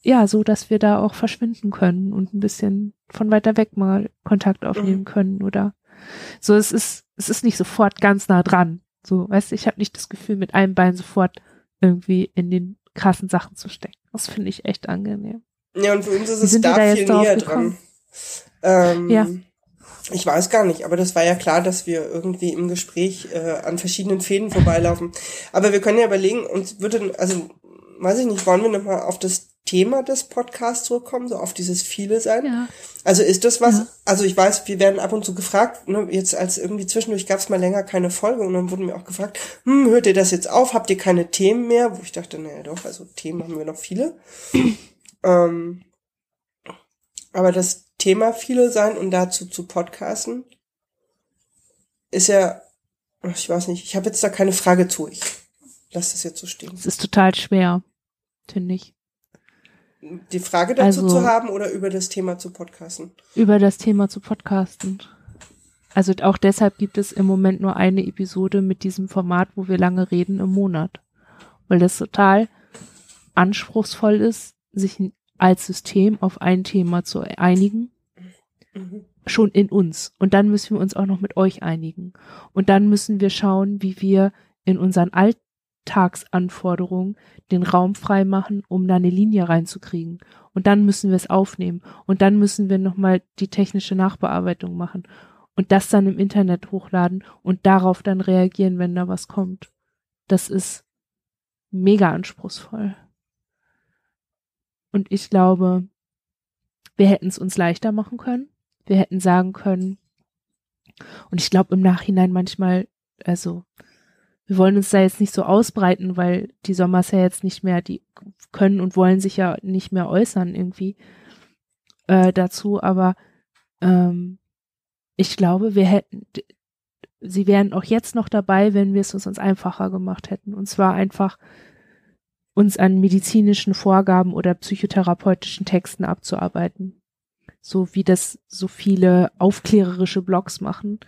Speaker 1: ja, so dass wir da auch verschwinden können und ein bisschen von weiter weg mal Kontakt aufnehmen mhm. können oder so. Es ist, es ist nicht sofort ganz nah dran. So, weißt du, ich habe nicht das Gefühl, mit einem Bein sofort irgendwie in den krassen Sachen zu stecken. Das finde ich echt angenehm.
Speaker 2: Ja, und für uns ist es da, da viel näher dran. Ähm, ja. Ich weiß gar nicht, aber das war ja klar, dass wir irgendwie im Gespräch äh, an verschiedenen Fäden vorbeilaufen. Aber wir können ja überlegen, uns würde, also weiß ich nicht, wollen wir nochmal auf das Thema des Podcasts zurückkommen, so auf dieses viele sein. Ja. Also ist das was, ja. also ich weiß, wir werden ab und zu gefragt, ne, jetzt als irgendwie zwischendurch gab es mal länger keine Folge und dann wurden wir auch gefragt, hm, hört ihr das jetzt auf, habt ihr keine Themen mehr? Wo ich dachte, naja doch, also Themen haben wir noch viele. ähm, aber das Thema viele sein und dazu zu podcasten ist ja, ich weiß nicht, ich habe jetzt da keine Frage zu, ich lasse das jetzt so stehen.
Speaker 1: Es ist total schwer, finde ich
Speaker 2: die Frage dazu also, zu haben oder über das Thema zu podcasten?
Speaker 1: Über das Thema zu podcasten. Also auch deshalb gibt es im Moment nur eine Episode mit diesem Format, wo wir lange reden im Monat. Weil das total anspruchsvoll ist, sich als System auf ein Thema zu einigen. Mhm. Schon in uns. Und dann müssen wir uns auch noch mit euch einigen. Und dann müssen wir schauen, wie wir in unseren Alltag Alltagsanforderungen den Raum frei machen, um da eine Linie reinzukriegen. Und dann müssen wir es aufnehmen. Und dann müssen wir nochmal die technische Nachbearbeitung machen. Und das dann im Internet hochladen und darauf dann reagieren, wenn da was kommt. Das ist mega anspruchsvoll. Und ich glaube, wir hätten es uns leichter machen können. Wir hätten sagen können, und ich glaube im Nachhinein manchmal, also wir wollen uns da jetzt nicht so ausbreiten, weil die Sommers ja jetzt nicht mehr, die können und wollen sich ja nicht mehr äußern irgendwie äh, dazu, aber ähm, ich glaube, wir hätten, sie wären auch jetzt noch dabei, wenn wir es uns einfacher gemacht hätten. Und zwar einfach uns an medizinischen Vorgaben oder psychotherapeutischen Texten abzuarbeiten. So wie das so viele aufklärerische Blogs machen,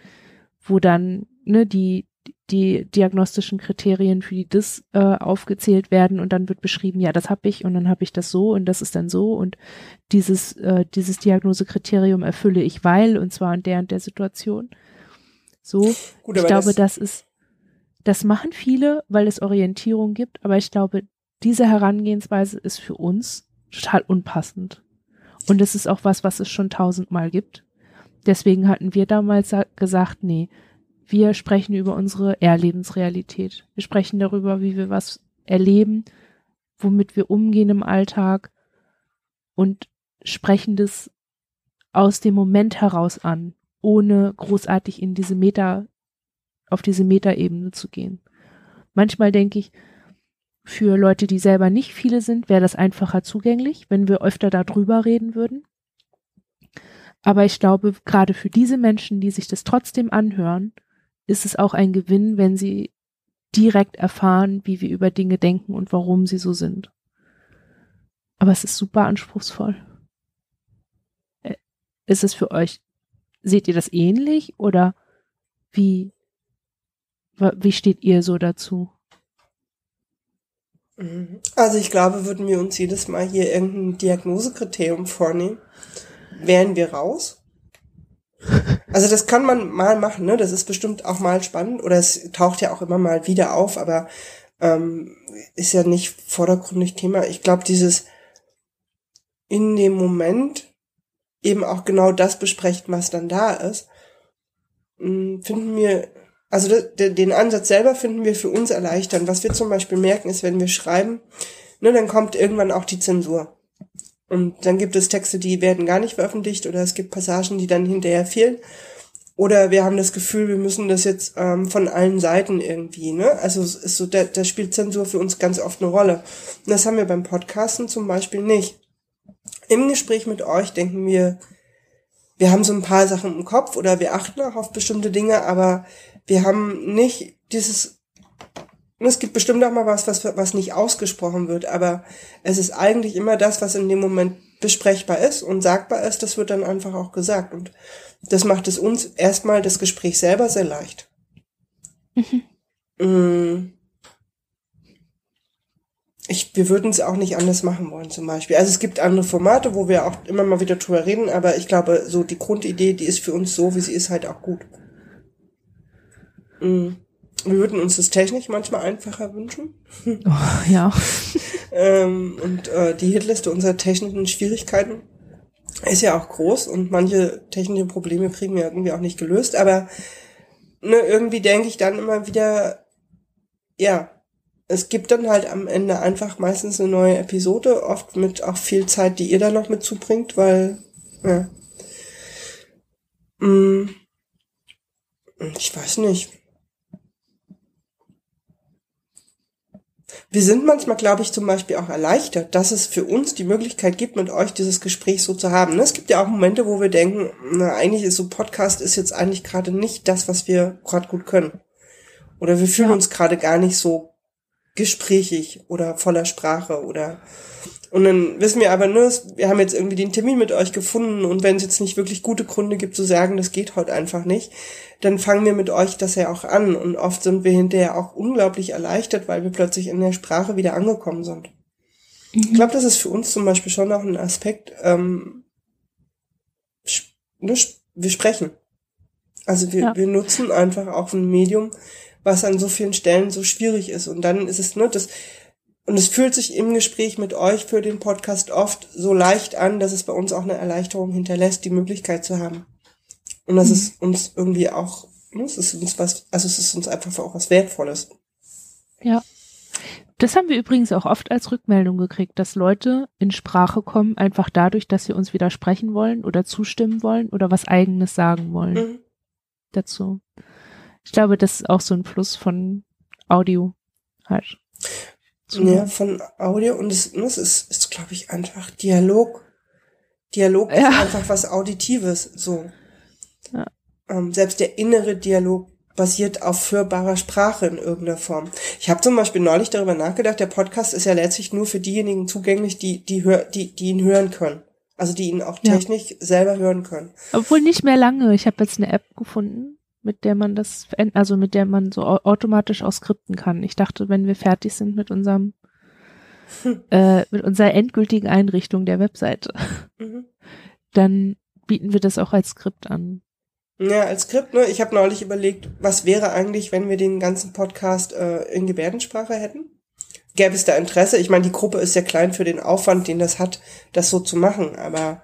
Speaker 1: wo dann ne, die die diagnostischen Kriterien für die DIS äh, aufgezählt werden und dann wird beschrieben, ja, das habe ich und dann habe ich das so und das ist dann so und dieses, äh, dieses Diagnosekriterium erfülle ich, weil und zwar in der und der Situation. So, Gut, ich glaube, das, das ist, das machen viele, weil es Orientierung gibt, aber ich glaube, diese Herangehensweise ist für uns total unpassend. Und es ist auch was, was es schon tausendmal gibt. Deswegen hatten wir damals gesagt, nee, wir sprechen über unsere Erlebensrealität. Wir sprechen darüber, wie wir was erleben, womit wir umgehen im Alltag und sprechen das aus dem Moment heraus an, ohne großartig in diese Meta, auf diese Metaebene zu gehen. Manchmal denke ich, für Leute, die selber nicht viele sind, wäre das einfacher zugänglich, wenn wir öfter darüber reden würden. Aber ich glaube, gerade für diese Menschen, die sich das trotzdem anhören, ist es auch ein Gewinn, wenn sie direkt erfahren, wie wir über Dinge denken und warum sie so sind. Aber es ist super anspruchsvoll. Ist es für euch, seht ihr das ähnlich oder wie, wie steht ihr so dazu?
Speaker 2: Also ich glaube, würden wir uns jedes Mal hier irgendein Diagnosekriterium vornehmen, wären wir raus. Also das kann man mal machen, ne? Das ist bestimmt auch mal spannend oder es taucht ja auch immer mal wieder auf, aber ähm, ist ja nicht vordergründig Thema. Ich glaube, dieses in dem Moment eben auch genau das besprechen, was dann da ist, hm, finden wir, also den Ansatz selber finden wir für uns erleichtern. Was wir zum Beispiel merken, ist, wenn wir schreiben, ne, dann kommt irgendwann auch die Zensur. Und dann gibt es Texte, die werden gar nicht veröffentlicht oder es gibt Passagen, die dann hinterher fehlen. Oder wir haben das Gefühl, wir müssen das jetzt ähm, von allen Seiten irgendwie, ne? Also es ist so, da, da spielt Zensur für uns ganz oft eine Rolle. Und das haben wir beim Podcasten zum Beispiel nicht. Im Gespräch mit euch denken wir, wir haben so ein paar Sachen im Kopf oder wir achten auch auf bestimmte Dinge, aber wir haben nicht dieses und es gibt bestimmt auch mal was, was, was nicht ausgesprochen wird, aber es ist eigentlich immer das, was in dem Moment besprechbar ist und sagbar ist, das wird dann einfach auch gesagt. Und das macht es uns erstmal das Gespräch selber sehr leicht. Mhm. Mm. ich, wir würden es auch nicht anders machen wollen zum Beispiel. Also es gibt andere Formate, wo wir auch immer mal wieder drüber reden, aber ich glaube, so die Grundidee, die ist für uns so, wie sie ist, halt auch gut. Mhm. Wir würden uns das technisch manchmal einfacher wünschen.
Speaker 1: Oh, ja.
Speaker 2: ähm, und äh, die Hitliste unserer technischen Schwierigkeiten ist ja auch groß und manche technische Probleme kriegen wir irgendwie auch nicht gelöst, aber ne, irgendwie denke ich dann immer wieder, ja, es gibt dann halt am Ende einfach meistens eine neue Episode, oft mit auch viel Zeit, die ihr da noch mit zubringt, weil, ja. Mm. Ich weiß nicht. Wir sind manchmal, glaube ich, zum Beispiel auch erleichtert, dass es für uns die Möglichkeit gibt, mit euch dieses Gespräch so zu haben. Es gibt ja auch Momente, wo wir denken, na, eigentlich ist so Podcast ist jetzt eigentlich gerade nicht das, was wir gerade gut können. Oder wir fühlen ja. uns gerade gar nicht so gesprächig oder voller Sprache oder und dann wissen wir aber nur, wir haben jetzt irgendwie den Termin mit euch gefunden und wenn es jetzt nicht wirklich gute Gründe gibt zu sagen, das geht heute einfach nicht, dann fangen wir mit euch das ja auch an und oft sind wir hinterher auch unglaublich erleichtert, weil wir plötzlich in der Sprache wieder angekommen sind. Mhm. Ich glaube, das ist für uns zum Beispiel schon auch ein Aspekt, ähm, ne, wir sprechen. Also wir, ja. wir nutzen einfach auch ein Medium, was an so vielen Stellen so schwierig ist. Und dann ist es nur das, und es fühlt sich im Gespräch mit euch für den Podcast oft so leicht an, dass es bei uns auch eine Erleichterung hinterlässt, die Möglichkeit zu haben. Und das mhm. ist uns irgendwie auch, ne, es ist uns was, also es ist uns einfach auch was Wertvolles.
Speaker 1: Ja. Das haben wir übrigens auch oft als Rückmeldung gekriegt, dass Leute in Sprache kommen, einfach dadurch, dass sie uns widersprechen wollen oder zustimmen wollen oder was eigenes sagen wollen. Mhm. Dazu. Ich glaube, das ist auch so ein Plus von Audio halt.
Speaker 2: Ja, von Audio und es, es ist, ist glaube ich, einfach Dialog. Dialog ja. ist einfach was Auditives, so. Ja. Ähm, selbst der innere Dialog basiert auf hörbarer Sprache in irgendeiner Form. Ich habe zum Beispiel neulich darüber nachgedacht, der Podcast ist ja letztlich nur für diejenigen zugänglich, die, die, hör, die, die ihn hören können. Also die ihn auch technisch ja. selber hören können.
Speaker 1: Obwohl nicht mehr lange. Ich habe jetzt eine App gefunden, mit der man das, also mit der man so automatisch auch skripten kann. Ich dachte, wenn wir fertig sind mit unserem, äh, mit unserer endgültigen Einrichtung der Webseite, mhm. dann bieten wir das auch als Skript an.
Speaker 2: Ja, als Skript, ne? Ich habe neulich überlegt, was wäre eigentlich, wenn wir den ganzen Podcast äh, in Gebärdensprache hätten? Gäbe es da Interesse? Ich meine, die Gruppe ist sehr klein für den Aufwand, den das hat, das so zu machen, aber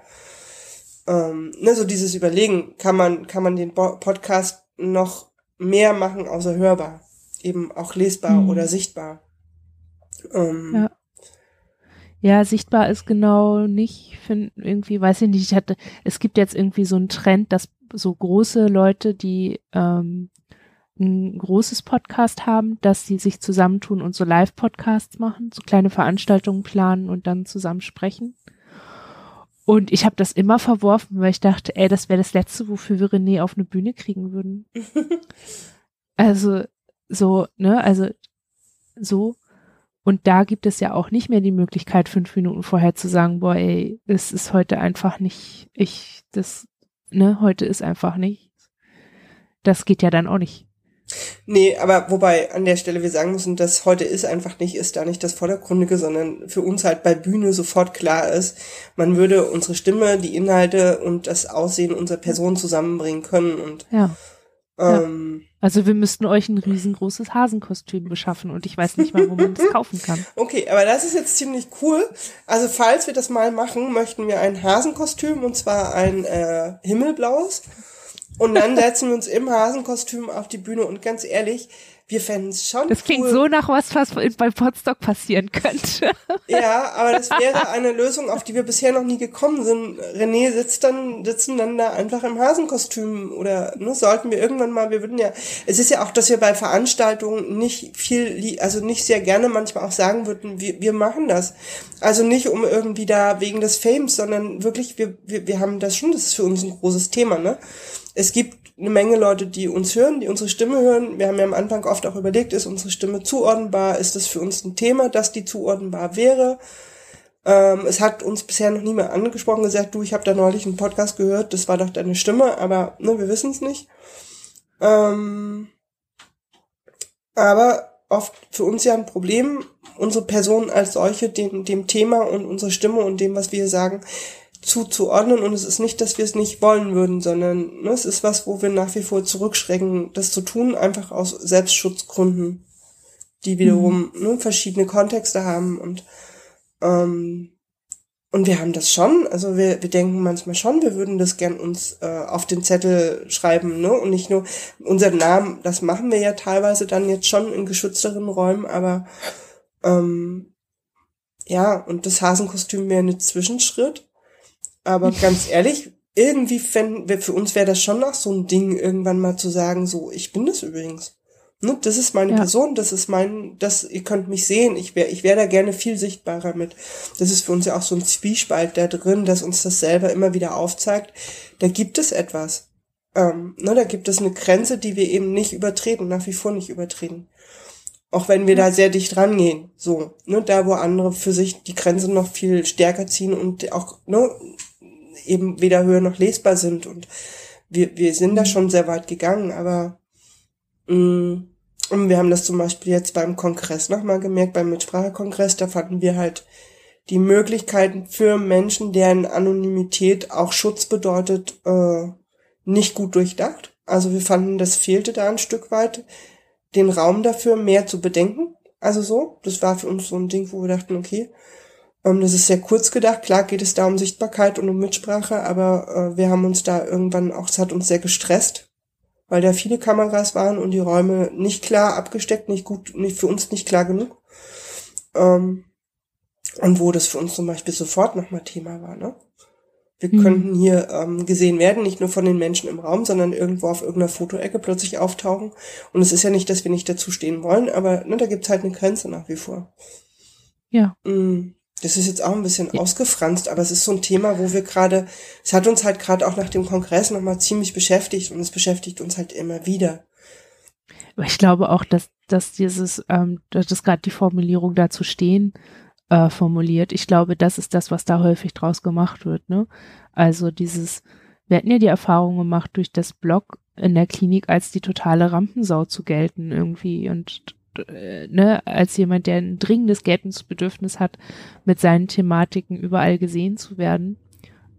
Speaker 2: ähm, ne, so dieses Überlegen, kann man, kann man den Bo Podcast noch mehr machen außer hörbar. Eben auch lesbar mhm. oder sichtbar.
Speaker 1: Ähm, ja. Ja, sichtbar ist genau nicht, find, irgendwie, weiß ich nicht, ich hatte, es gibt jetzt irgendwie so einen Trend, dass so große Leute, die ähm, ein großes Podcast haben, dass sie sich zusammentun und so Live-Podcasts machen, so kleine Veranstaltungen planen und dann zusammen sprechen. Und ich habe das immer verworfen, weil ich dachte, ey, das wäre das Letzte, wofür wir René auf eine Bühne kriegen würden. also so, ne, also so. Und da gibt es ja auch nicht mehr die Möglichkeit, fünf Minuten vorher zu sagen, boah, ey, es ist heute einfach nicht, ich, das, ne, heute ist einfach nicht. Das geht ja dann auch nicht.
Speaker 2: Nee, aber wobei an der Stelle wir sagen müssen, dass heute ist einfach nicht, ist da nicht das Vordergründige, sondern für uns halt bei Bühne sofort klar ist, man würde unsere Stimme, die Inhalte und das Aussehen unserer Person zusammenbringen können und
Speaker 1: ja. Ähm, ja. Also wir müssten euch ein riesengroßes Hasenkostüm beschaffen und ich weiß nicht mal, wo man das kaufen kann.
Speaker 2: Okay, aber das ist jetzt ziemlich cool. Also falls wir das mal machen, möchten wir ein Hasenkostüm und zwar ein äh, himmelblaues. Und dann setzen wir uns im Hasenkostüm auf die Bühne und ganz ehrlich, wir fänden es schon.
Speaker 1: Das klingt so nach was, was bei Potsdok passieren könnte.
Speaker 2: Ja, aber das wäre eine Lösung, auf die wir bisher noch nie gekommen sind. René sitzt dann, sitzen dann da einfach im Hasenkostüm oder ne, sollten wir irgendwann mal, wir würden ja, es ist ja auch, dass wir bei Veranstaltungen nicht viel, also nicht sehr gerne manchmal auch sagen würden, wir, wir machen das. Also nicht um irgendwie da wegen des Fames, sondern wirklich, wir, wir, wir haben das schon, das ist für uns ein großes Thema, ne? Es gibt eine Menge Leute, die uns hören, die unsere Stimme hören. Wir haben ja am Anfang oft auch überlegt, ist unsere Stimme zuordnenbar? Ist das für uns ein Thema, dass die zuordnenbar wäre? Ähm, es hat uns bisher noch niemand angesprochen, gesagt, du, ich habe da neulich einen Podcast gehört, das war doch deine Stimme, aber ne, wir wissen es nicht. Ähm, aber oft für uns ja ein Problem, unsere Person als solche dem, dem Thema und unserer Stimme und dem, was wir sagen, zuzuordnen. Und es ist nicht, dass wir es nicht wollen würden, sondern ne, es ist was, wo wir nach wie vor zurückschrecken, das zu tun, einfach aus Selbstschutzgründen, die wiederum mhm. ne, verschiedene Kontexte haben und ähm, und wir haben das schon, also wir, wir denken manchmal schon, wir würden das gern uns äh, auf den Zettel schreiben, ne? Und nicht nur unseren Namen, das machen wir ja teilweise dann jetzt schon in geschützteren Räumen, aber ähm, ja, und das Hasenkostüm wäre ein Zwischenschritt. Aber ganz ehrlich, irgendwie fänden für uns wäre das schon noch so ein Ding, irgendwann mal zu sagen, so, ich bin das übrigens. Ne, das ist meine ja. Person, das ist mein, das, ihr könnt mich sehen, ich wäre ich wär da gerne viel sichtbarer mit. Das ist für uns ja auch so ein Zwiespalt da drin, dass uns das selber immer wieder aufzeigt. Da gibt es etwas. Ähm, ne, da gibt es eine Grenze, die wir eben nicht übertreten, nach wie vor nicht übertreten. Auch wenn wir da sehr dicht rangehen, so, ne, da wo andere für sich die Grenze noch viel stärker ziehen und auch, ne, eben weder höher noch lesbar sind und wir, wir sind da schon sehr weit gegangen, aber Mm, und wir haben das zum Beispiel jetzt beim Kongress nochmal gemerkt, beim Mitsprachekongress, da fanden wir halt die Möglichkeiten für Menschen, deren Anonymität auch Schutz bedeutet, äh, nicht gut durchdacht. Also wir fanden, das fehlte da ein Stück weit, den Raum dafür mehr zu bedenken. Also so, das war für uns so ein Ding, wo wir dachten, okay, das ist sehr kurz gedacht. Klar geht es da um Sichtbarkeit und um Mitsprache, aber äh, wir haben uns da irgendwann auch, es hat uns sehr gestresst, weil da viele Kameras waren und die Räume nicht klar abgesteckt, nicht gut, nicht für uns nicht klar genug. Ähm, und wo das für uns zum Beispiel sofort nochmal Thema war, ne? Wir mhm. könnten hier ähm, gesehen werden, nicht nur von den Menschen im Raum, sondern irgendwo auf irgendeiner Fotoecke plötzlich auftauchen. Und es ist ja nicht, dass wir nicht dazu stehen wollen, aber ne, da gibt's halt eine Grenze nach wie vor.
Speaker 1: Ja.
Speaker 2: Mhm. Das ist jetzt auch ein bisschen ja. ausgefranst, aber es ist so ein Thema, wo wir gerade, es hat uns halt gerade auch nach dem Kongress nochmal ziemlich beschäftigt und es beschäftigt uns halt immer wieder.
Speaker 1: Aber ich glaube auch, dass, dass dieses, ähm, dass das gerade die Formulierung dazu stehen, äh, formuliert. Ich glaube, das ist das, was da häufig draus gemacht wird, ne? Also dieses, wir hatten ja die Erfahrung gemacht, durch das Blog in der Klinik als die totale Rampensau zu gelten irgendwie und äh, ne, als jemand, der ein dringendes Geltungsbedürfnis hat, mit seinen Thematiken überall gesehen zu werden.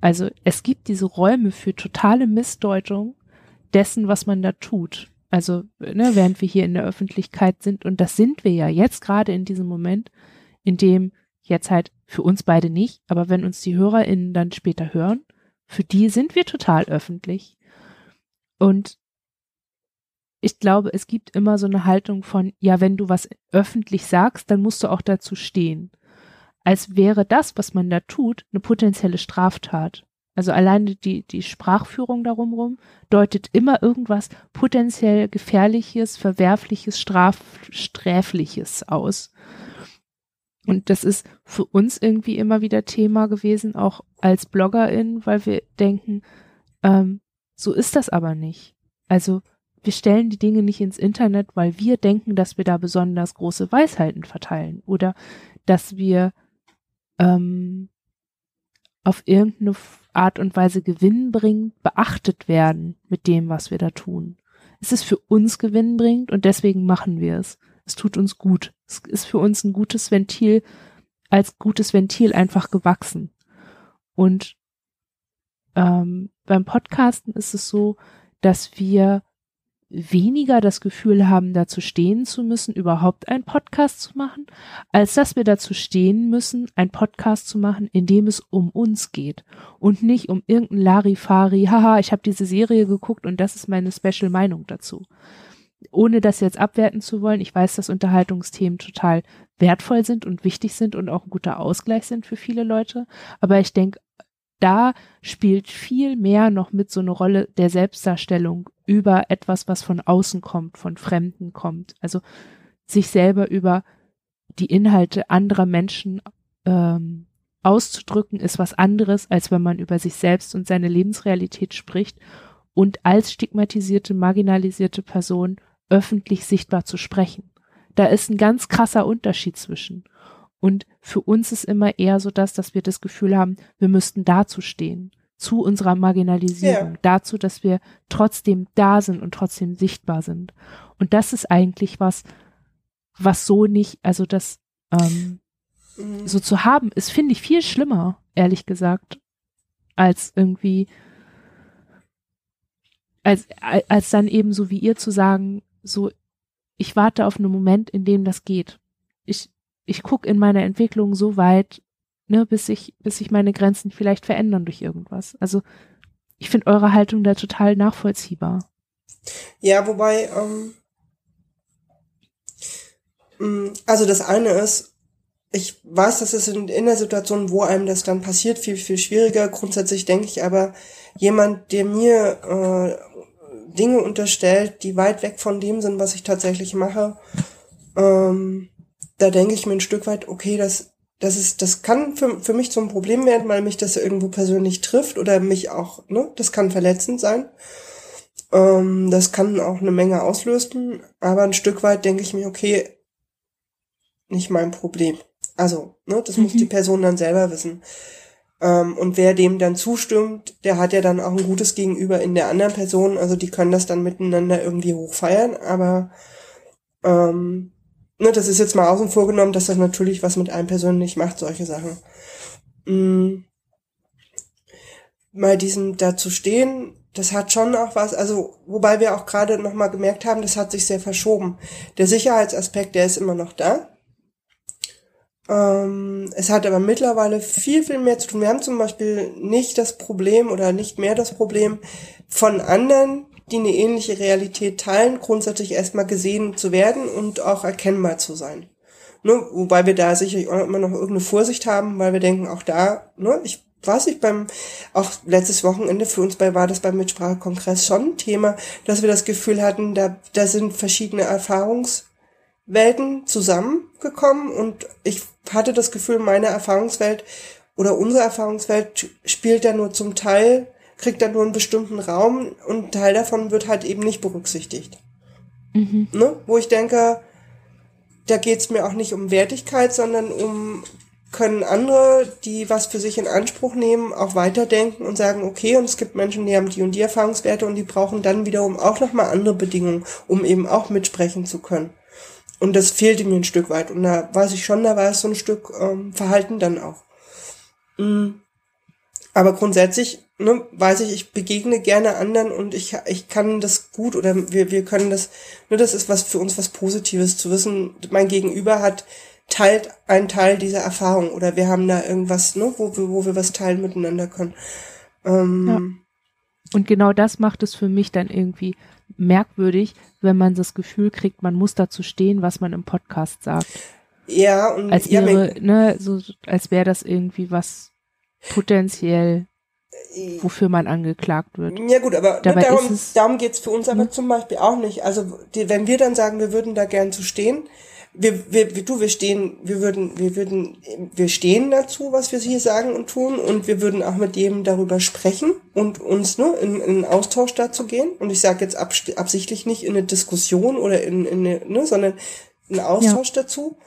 Speaker 1: Also es gibt diese Räume für totale Missdeutung dessen, was man da tut. Also, ne, während wir hier in der Öffentlichkeit sind, und das sind wir ja jetzt gerade in diesem Moment, in dem jetzt halt für uns beide nicht, aber wenn uns die HörerInnen dann später hören, für die sind wir total öffentlich. Und ich glaube, es gibt immer so eine Haltung von, ja, wenn du was öffentlich sagst, dann musst du auch dazu stehen. Als wäre das, was man da tut, eine potenzielle Straftat. Also alleine die, die Sprachführung darum rum deutet immer irgendwas potenziell gefährliches, verwerfliches, straf, sträfliches aus. Und das ist für uns irgendwie immer wieder Thema gewesen, auch als Bloggerin, weil wir denken, ähm, so ist das aber nicht. Also wir stellen die Dinge nicht ins Internet, weil wir denken, dass wir da besonders große Weisheiten verteilen oder dass wir ähm, auf irgendeine Art und Weise gewinnbringend beachtet werden mit dem, was wir da tun. Es ist für uns gewinnbringend und deswegen machen wir es. Es tut uns gut. Es ist für uns ein gutes Ventil, als gutes Ventil einfach gewachsen. Und ähm, beim Podcasten ist es so, dass wir weniger das Gefühl haben, dazu stehen zu müssen, überhaupt einen Podcast zu machen, als dass wir dazu stehen müssen, einen Podcast zu machen, in dem es um uns geht und nicht um irgendein Larifari, haha, ich habe diese Serie geguckt und das ist meine Special Meinung dazu. Ohne das jetzt abwerten zu wollen, ich weiß, dass Unterhaltungsthemen total wertvoll sind und wichtig sind und auch ein guter Ausgleich sind für viele Leute, aber ich denke, da spielt viel mehr noch mit so eine Rolle der Selbstdarstellung über etwas, was von außen kommt, von Fremden kommt. Also sich selber über die Inhalte anderer Menschen ähm, auszudrücken, ist was anderes, als wenn man über sich selbst und seine Lebensrealität spricht und als stigmatisierte, marginalisierte Person öffentlich sichtbar zu sprechen. Da ist ein ganz krasser Unterschied zwischen. Und für uns ist immer eher so das, dass wir das Gefühl haben, wir müssten dazu stehen, zu unserer Marginalisierung, ja. dazu, dass wir trotzdem da sind und trotzdem sichtbar sind. Und das ist eigentlich was, was so nicht, also das ähm,
Speaker 2: Mhm.
Speaker 1: so zu haben, ist, finde ich, viel schlimmer, ehrlich gesagt, als irgendwie, als, als dann eben so wie ihr zu sagen, so, ich warte auf einen Moment, in dem das geht. Ich, ich gucke in meiner Entwicklung so weit, ne, bis ich, bis sich meine Grenzen vielleicht verändern durch irgendwas. Also, ich finde eure Haltung da total nachvollziehbar.
Speaker 2: Ja, wobei, ähm, mh, also das eine ist, ich weiß, das ist in, in der Situation, wo einem das dann passiert, viel, viel schwieriger. Grundsätzlich denke ich aber, jemand, der mir äh, Dinge unterstellt, die weit weg von dem sind, was ich tatsächlich mache, ähm, da denke ich mir ein Stück weit, okay, das, das ist, das kann für, für mich zum Problem werden, weil mich das irgendwo persönlich trifft oder mich auch, ne, das kann verletzend sein. Ähm, das kann auch eine Menge auslösen, aber ein Stück weit denke ich mir, okay, nicht mein Problem. Also, ne, das muss
Speaker 1: Mhm.
Speaker 2: die Person dann selber wissen. Ähm, und wer dem dann zustimmt, der hat ja dann auch ein gutes Gegenüber in der anderen Person. Also die können das dann miteinander irgendwie hochfeiern. Aber ähm, ne, das ist jetzt mal außen vor genommen, dass das natürlich was mit einem persönlich macht, solche Sachen. Mm, mal diesem dazu stehen, das hat schon auch was, also wobei wir auch gerade nochmal gemerkt haben, das hat sich sehr verschoben. Der Sicherheitsaspekt, der ist immer noch da. Ähm, es hat aber mittlerweile viel, viel mehr zu tun. Wir haben zum Beispiel nicht das Problem oder nicht mehr das Problem von anderen, die eine ähnliche Realität teilen, grundsätzlich erstmal gesehen zu werden und auch erkennbar zu sein. Ne? Wobei wir da sicherlich auch immer noch irgendeine Vorsicht haben, weil wir denken, auch da, ne, ich weiß nicht, beim, auch letztes Wochenende für uns bei, war das beim Mitsprachekongress schon ein Thema, dass wir das Gefühl hatten, da, da sind verschiedene Erfahrungswelten zusammengekommen und ich hatte das Gefühl, meine Erfahrungswelt oder unsere Erfahrungswelt spielt da nur zum Teil, kriegt da nur einen bestimmten Raum und ein Teil davon wird halt eben nicht berücksichtigt.
Speaker 1: Mhm.
Speaker 2: Ne? Wo ich denke, da geht's mir auch nicht um Wertigkeit, sondern um können andere, die was für sich in Anspruch nehmen, auch weiterdenken und sagen, okay, und es gibt Menschen, die haben die und die Erfahrungswerte und die brauchen dann wiederum auch nochmal andere Bedingungen, um eben auch mitsprechen zu können. Und das fehlte mir ein Stück weit. Und da weiß ich schon, da war es so ein Stück ähm, Verhalten dann auch. Mm. Aber grundsätzlich ne, weiß ich, ich begegne gerne anderen und ich, ich kann das gut oder wir, wir können das, ne, das ist was für uns was Positives zu wissen. Mein Gegenüber hat teilt einen Teil dieser Erfahrung oder wir haben da irgendwas, ne, wo wir, wo wir was teilen miteinander können. Ähm,
Speaker 1: Und genau das macht es für mich dann irgendwie merkwürdig, wenn man das Gefühl kriegt, man muss dazu stehen, was man im Podcast sagt.
Speaker 2: ja, und
Speaker 1: Als
Speaker 2: ja,
Speaker 1: wäre, ne, so, als wäre das irgendwie was potenziell, wofür man angeklagt wird.
Speaker 2: Ja gut, aber ne,
Speaker 1: Dabei
Speaker 2: darum,
Speaker 1: ist es-
Speaker 2: darum geht's für uns aber
Speaker 1: Ne?
Speaker 2: zum Beispiel auch nicht. Also die, wenn wir dann sagen, wir würden da gern zu stehen, wir, wir, wir, du, wir stehen, wir würden, wir würden, wir stehen dazu, was wir hier sagen und tun, und wir würden auch mit jedem darüber sprechen und uns ne, in, in einen Austausch dazu gehen. Und ich sage jetzt absichtlich nicht in eine Diskussion oder in, in eine, ne, sondern einen Austausch dazu.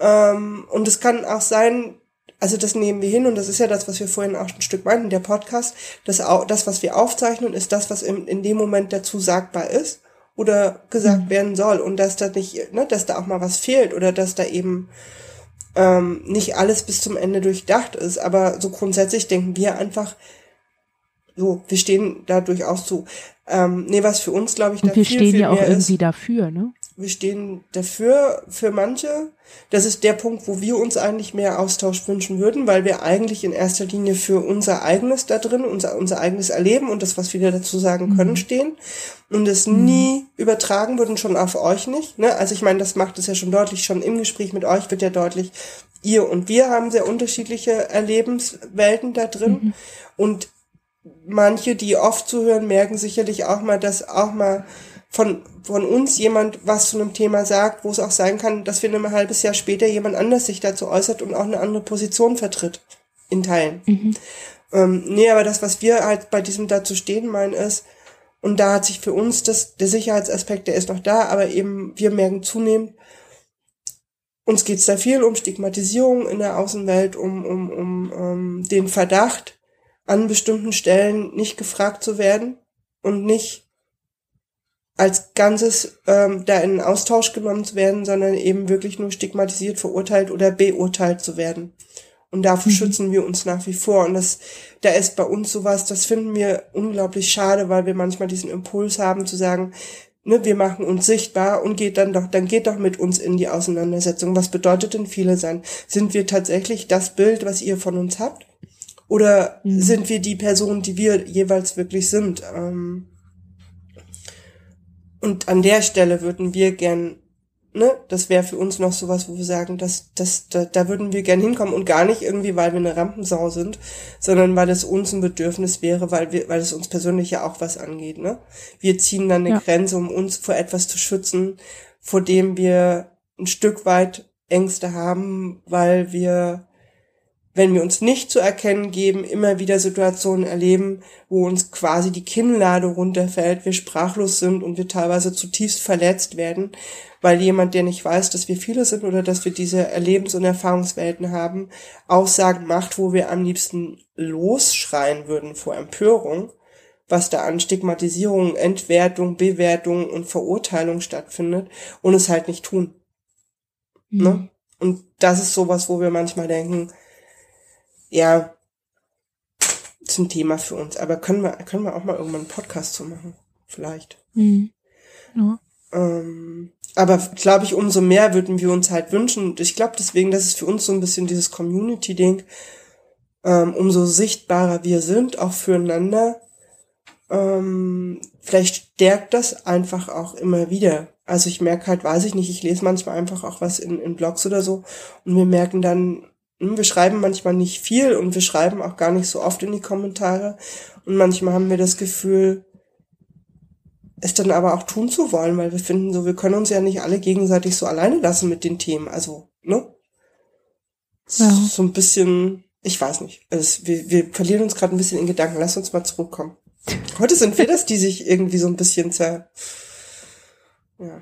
Speaker 2: Ähm, und es kann auch sein, also das nehmen wir hin und das ist ja das, was wir vorhin auch ein Stück meinten, der Podcast, das, das was wir aufzeichnen, ist das, was in, in dem Moment dazu sagbar ist oder gesagt werden soll und dass da nicht, ne, dass da auch mal was fehlt oder dass da eben ähm, nicht alles bis zum Ende durchdacht ist, aber so grundsätzlich denken wir einfach, so, wir stehen da durchaus zu. Ähm, nee, was für uns, glaube ich, da
Speaker 1: Und wir
Speaker 2: viel,
Speaker 1: stehen
Speaker 2: viel
Speaker 1: ja auch
Speaker 2: mehr ist,
Speaker 1: irgendwie dafür, ne?
Speaker 2: Wir stehen dafür, für manche. Das ist der Punkt, wo wir uns eigentlich mehr Austausch wünschen würden, weil wir eigentlich in erster Linie für unser eigenes da drin, unser, unser eigenes Erleben und das, was wir dazu sagen können, stehen. Und es nie übertragen würden, schon auf euch nicht. Ne? Also ich meine, das macht es ja schon deutlich, schon im Gespräch mit euch wird ja deutlich, ihr und wir haben sehr unterschiedliche Erlebenswelten da drin. Und manche, die oft zuhören, merken sicherlich auch mal, dass auch mal von, von uns jemand was zu einem Thema sagt, wo es auch sein kann, dass wir ein halbes Jahr später jemand anders sich dazu äußert und auch eine andere Position vertritt. In Teilen. Ähm, nee, aber das, was wir halt bei diesem dazu stehen meinen, ist, und da hat sich für uns das, der Sicherheitsaspekt, der ist noch da, aber eben wir merken zunehmend, uns geht's da viel um Stigmatisierung in der Außenwelt, um, um, um ähm, den Verdacht, an bestimmten Stellen nicht gefragt zu werden und nicht als Ganzes ähm, da in Austausch genommen zu werden, sondern eben wirklich nur stigmatisiert, verurteilt oder beurteilt zu werden. Und dafür mhm. schützen wir uns nach wie vor. Und das, da ist bei uns sowas, das finden wir unglaublich schade, weil wir manchmal diesen Impuls haben zu sagen, ne, wir machen uns sichtbar und geht dann doch, dann geht doch mit uns in die Auseinandersetzung. Was bedeutet denn viele sein? Sind wir tatsächlich das Bild, was ihr von uns habt? Oder mhm. sind wir die Person, die wir jeweils wirklich sind? Ähm, und an der Stelle würden wir gern ne, das wäre für uns noch sowas, wo wir sagen, dass, dass, da, da würden wir gern hinkommen und gar nicht irgendwie, weil wir eine Rampensau sind, sondern weil es uns ein Bedürfnis wäre, weil wir, weil es uns persönlich ja auch was angeht, ne? Wir ziehen dann eine ja. Grenze, um uns vor etwas zu schützen, vor dem wir ein Stück weit Ängste haben, weil wir wenn wir uns nicht zu erkennen geben, immer wieder Situationen erleben, wo uns quasi die Kinnlade runterfällt, wir sprachlos sind und wir teilweise zutiefst verletzt werden, weil jemand, der nicht weiß, dass wir viele sind oder dass wir diese Erlebens- und Erfahrungswelten haben, Aussagen macht, wo wir am liebsten losschreien würden vor Empörung, was da an Stigmatisierung, Entwertung, Bewertung und Verurteilung stattfindet und es halt nicht tun. Mhm. Ne? Und das ist sowas, wo wir manchmal denken, ja, ist ein Thema für uns. Aber können wir, können wir auch mal irgendwann einen Podcast zu machen? Vielleicht. Mhm. Ja. Ähm, aber glaube ich, umso mehr würden wir uns halt wünschen. Und ich glaube deswegen, das ist für uns so ein bisschen dieses Community-Ding. Ähm, umso sichtbarer wir sind, auch füreinander, ähm, vielleicht stärkt das einfach auch immer wieder. Also ich merke halt, weiß ich nicht, ich lese manchmal einfach auch was in, in Blogs oder so und wir merken dann, wir schreiben manchmal nicht viel und wir schreiben auch gar nicht so oft in die Kommentare. Und manchmal haben wir das Gefühl, es dann aber auch tun zu wollen, weil wir finden so, wir können uns ja nicht alle gegenseitig so alleine lassen mit den Themen. Also, ne? Ja. So ein bisschen, ich weiß nicht. Also wir, wir verlieren uns gerade ein bisschen in Gedanken. Lass uns mal zurückkommen. Heute sind wir das, die sich irgendwie so ein bisschen zer. Ja.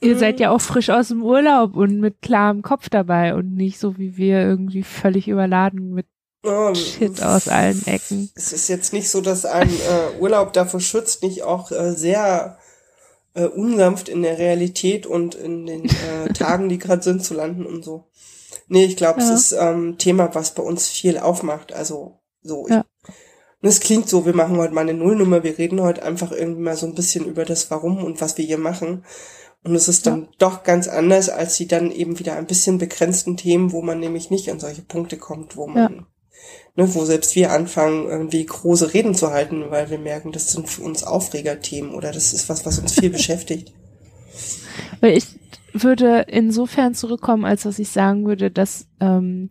Speaker 1: Ihr seid mhm. ja auch frisch aus dem Urlaub und mit klarem Kopf dabei und nicht so wie wir irgendwie völlig überladen mit oh, Shit aus allen Ecken.
Speaker 2: Es ist jetzt nicht so, dass ein äh, Urlaub davor schützt, nicht auch äh, sehr äh, unsanft in der Realität und in den äh, Tagen, die gerade sind, zu landen und so. Nee, ich glaube, ja. es ist ähm, Thema, was bei uns viel aufmacht. Also so. Ich, ja. Und es klingt so, wir machen heute mal eine Nullnummer, wir reden heute einfach irgendwie mal so ein bisschen über das Warum und was wir hier machen. Und es ist dann ja. doch ganz anders als die dann eben wieder ein bisschen begrenzten Themen, wo man nämlich nicht an solche Punkte kommt, wo man, ja. ne, wo selbst wir anfangen, irgendwie große Reden zu halten, weil wir merken, das sind für uns Aufregerthemen oder das ist was, was uns viel beschäftigt.
Speaker 1: Weil ich würde insofern zurückkommen, als dass ich sagen würde, dass ähm,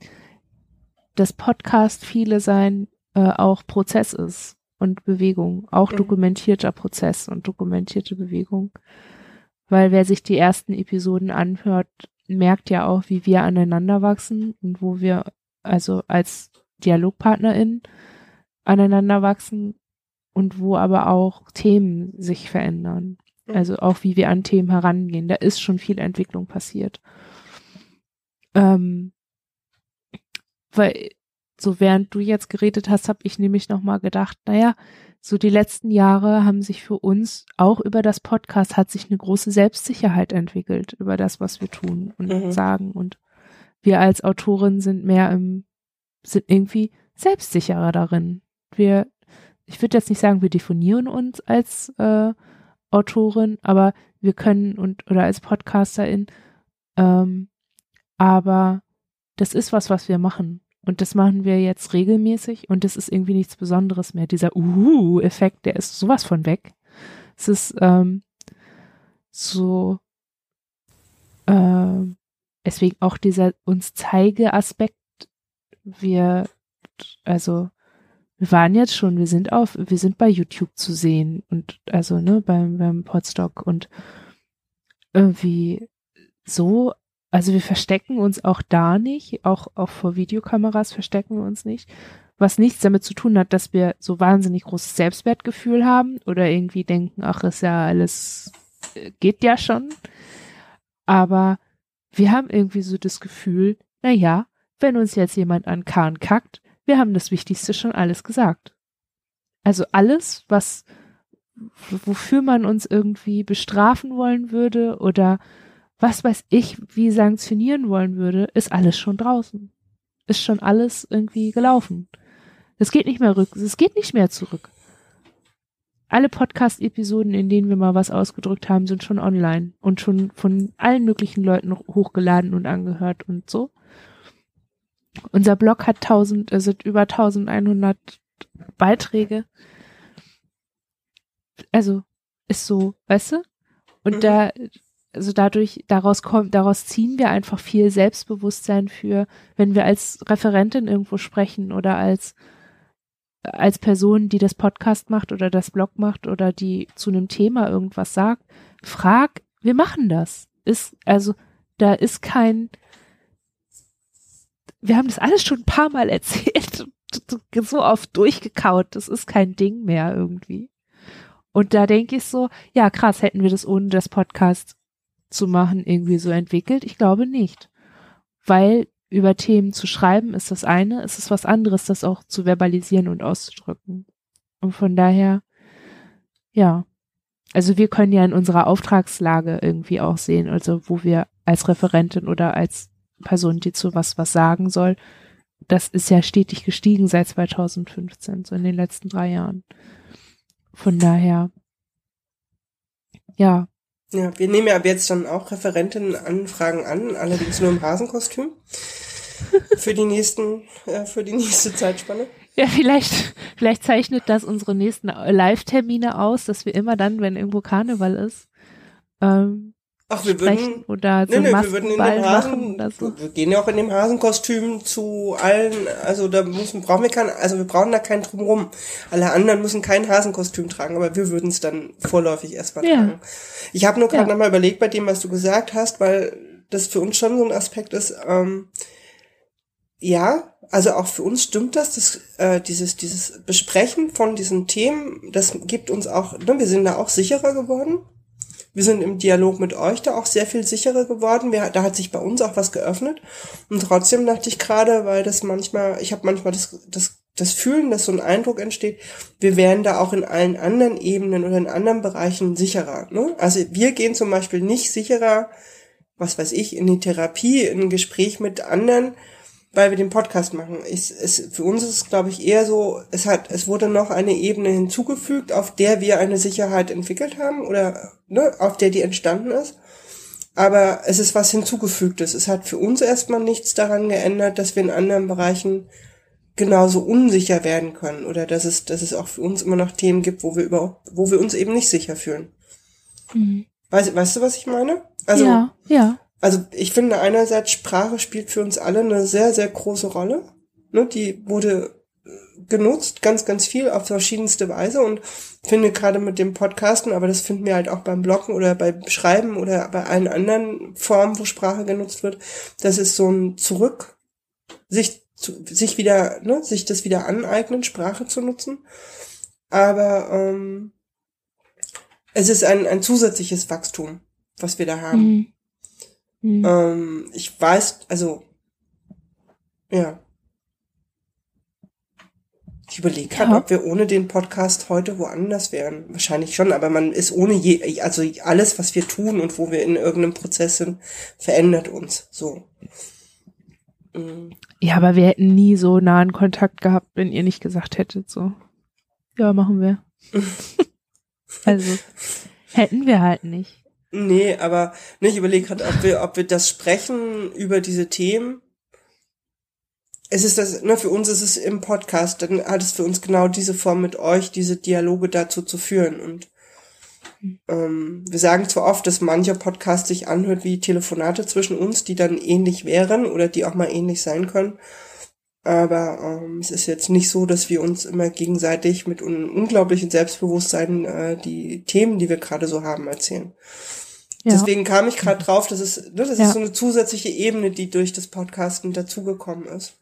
Speaker 1: das Podcast viele sein äh, auch Prozess ist und Bewegung, auch mhm. dokumentierter Prozess und dokumentierte Bewegung weil wer sich die ersten Episoden anhört, merkt ja auch, wie wir aneinander wachsen und wo wir also als DialogpartnerInnen aneinander wachsen und wo aber auch Themen sich verändern. Also auch wie wir an Themen herangehen. Da ist schon viel Entwicklung passiert. Ähm, weil so während du jetzt geredet hast, habe ich nämlich nochmal gedacht, naja, so die letzten Jahre haben sich für uns auch über das Podcast hat sich eine große Selbstsicherheit entwickelt über das, was wir tun und mhm. sagen. Und wir als Autorin sind mehr im, sind irgendwie selbstsicherer darin. Wir, ich würde jetzt nicht sagen, wir definieren uns als äh, Autorin, aber wir können und oder als Podcasterin, ähm, aber das ist was, was wir machen. Und das machen wir jetzt regelmäßig und das ist irgendwie nichts Besonderes mehr. Dieser Uhu-Effekt, der ist sowas von weg. Es ist ähm, so, äh, deswegen auch dieser uns zeige Aspekt. Wir, also, wir waren jetzt schon, wir sind auf, wir sind bei YouTube zu sehen und also, ne, beim, beim Podstock und irgendwie so also wir verstecken uns auch da nicht, auch, auch vor Videokameras verstecken wir uns nicht, was nichts damit zu tun hat, dass wir so wahnsinnig großes Selbstwertgefühl haben oder irgendwie denken, ach, ist ja alles, äh, geht ja schon. Aber wir haben irgendwie so das Gefühl, na ja, wenn uns jetzt jemand an Kahn kackt, wir haben das Wichtigste schon alles gesagt. Also alles, was, wofür man uns irgendwie bestrafen wollen würde oder was weiß ich, wie sanktionieren wollen würde, ist alles schon draußen. Ist schon alles irgendwie gelaufen. Es geht nicht mehr rück, es geht nicht mehr zurück. Alle Podcast-Episoden, in denen wir mal was ausgedrückt haben, sind schon online und schon von allen möglichen Leuten hochgeladen und angehört und so. Unser Blog hat 1000, also über 1100 Beiträge. Also ist so, weißt du? Und mhm. da, also dadurch, daraus kommt, daraus ziehen wir einfach viel Selbstbewusstsein für, wenn wir als Referentin irgendwo sprechen oder als, als Person, die das Podcast macht oder das Blog macht oder die zu einem Thema irgendwas sagt, frag, wir machen das. Ist, also, da ist kein, wir haben das alles schon ein paar Mal erzählt, so oft durchgekaut, das ist kein Ding mehr irgendwie. Und da denke ich so, ja krass, hätten wir das ohne das Podcast zu machen irgendwie so entwickelt? Ich glaube nicht. Weil über Themen zu schreiben ist das eine, es ist was anderes, das auch zu verbalisieren und auszudrücken. Und von daher, ja. Also wir können ja in unserer Auftragslage irgendwie auch sehen, also wo wir als Referentin oder als Person, die zu was was sagen soll, das ist ja stetig gestiegen seit 2015, so in den letzten drei Jahren. Von daher, ja,
Speaker 2: ja, wir nehmen ja ab jetzt dann auch Referentinnenanfragen an, allerdings nur im Hasenkostüm. für die nächsten, äh, für die nächste Zeitspanne.
Speaker 1: Ja, vielleicht, vielleicht zeichnet das unsere nächsten Live-Termine aus, dass wir immer dann, wenn irgendwo Karneval ist, ähm,
Speaker 2: Ach, wir würden,
Speaker 1: oder so nö, nö, wir würden in dem Hasen,
Speaker 2: so. wir gehen ja auch in dem Hasenkostüm zu allen, also da müssen, brauchen wir kein, also wir brauchen da keinen drumrum. Alle anderen müssen kein Hasenkostüm tragen, aber wir würden es dann vorläufig erstmal ja. tragen. Ich habe nur gerade ja. nochmal überlegt bei dem, was du gesagt hast, weil das für uns schon so ein Aspekt ist, ähm, ja, also auch für uns stimmt das, das äh, dieses, dieses Besprechen von diesen Themen, das gibt uns auch, ne, wir sind da auch sicherer geworden wir sind im Dialog mit euch da auch sehr viel sicherer geworden. Wir, da hat sich bei uns auch was geöffnet. Und trotzdem dachte ich gerade, weil das manchmal, ich habe manchmal das, das, das Fühlen, dass so ein Eindruck entsteht, wir wären da auch in allen anderen Ebenen oder in anderen Bereichen sicherer. Ne? Also wir gehen zum Beispiel nicht sicherer, was weiß ich, in die Therapie, in ein Gespräch mit anderen, weil wir den Podcast machen. Ich, es, für uns ist es, glaube ich, eher so, es hat, es wurde noch eine Ebene hinzugefügt, auf der wir eine Sicherheit entwickelt haben oder ne, auf der die entstanden ist. Aber es ist was hinzugefügtes. Es hat für uns erstmal nichts daran geändert, dass wir in anderen Bereichen genauso unsicher werden können oder dass es, dass es auch für uns immer noch Themen gibt, wo wir über, wo wir uns eben nicht sicher fühlen. Mhm. Weißt, weißt du, was ich meine?
Speaker 1: Also, ja, ja
Speaker 2: also ich finde einerseits Sprache spielt für uns alle eine sehr, sehr große Rolle. Ne, die wurde äh, genutzt, ganz, ganz viel auf verschiedenste Weise und finde gerade mit dem Podcasten, aber das finden wir halt auch beim Bloggen oder beim Schreiben oder bei allen anderen Formen, wo Sprache genutzt wird, das ist so ein Zurück, sich, zu, sich wieder, ne, sich das wieder aneignen, Sprache zu nutzen. Aber ähm, es ist ein, ein zusätzliches Wachstum, was wir da haben. Mhm. Mhm. Ähm, ich weiß, also, ja. Ich überlege gerade, ja. ob wir ohne den Podcast heute woanders wären. Wahrscheinlich schon, aber man ist ohne je, also alles, was wir tun und wo wir in irgendeinem Prozess sind, verändert uns so.
Speaker 1: Mhm. Ja, aber wir hätten nie so nahen Kontakt gehabt, wenn ihr nicht gesagt hättet, so. Ja, machen wir. also, hätten wir halt nicht.
Speaker 2: Nee, aber ne, ich überlege gerade, ob wir, ob wir das sprechen über diese Themen. Es ist das, ne, für uns ist es im Podcast, dann hat es für uns genau diese Form mit euch, diese Dialoge dazu zu führen. Und ähm, wir sagen zwar oft, dass mancher Podcast sich anhört wie Telefonate zwischen uns, die dann ähnlich wären oder die auch mal ähnlich sein können. Aber ähm, es ist jetzt nicht so, dass wir uns immer gegenseitig mit einem unglaublichen Selbstbewusstsein äh, die Themen, die wir gerade so haben, erzählen. Ja. Deswegen kam ich gerade drauf, dass es, ne, das ja. ist so eine zusätzliche Ebene, die durch das Podcasten dazugekommen ist.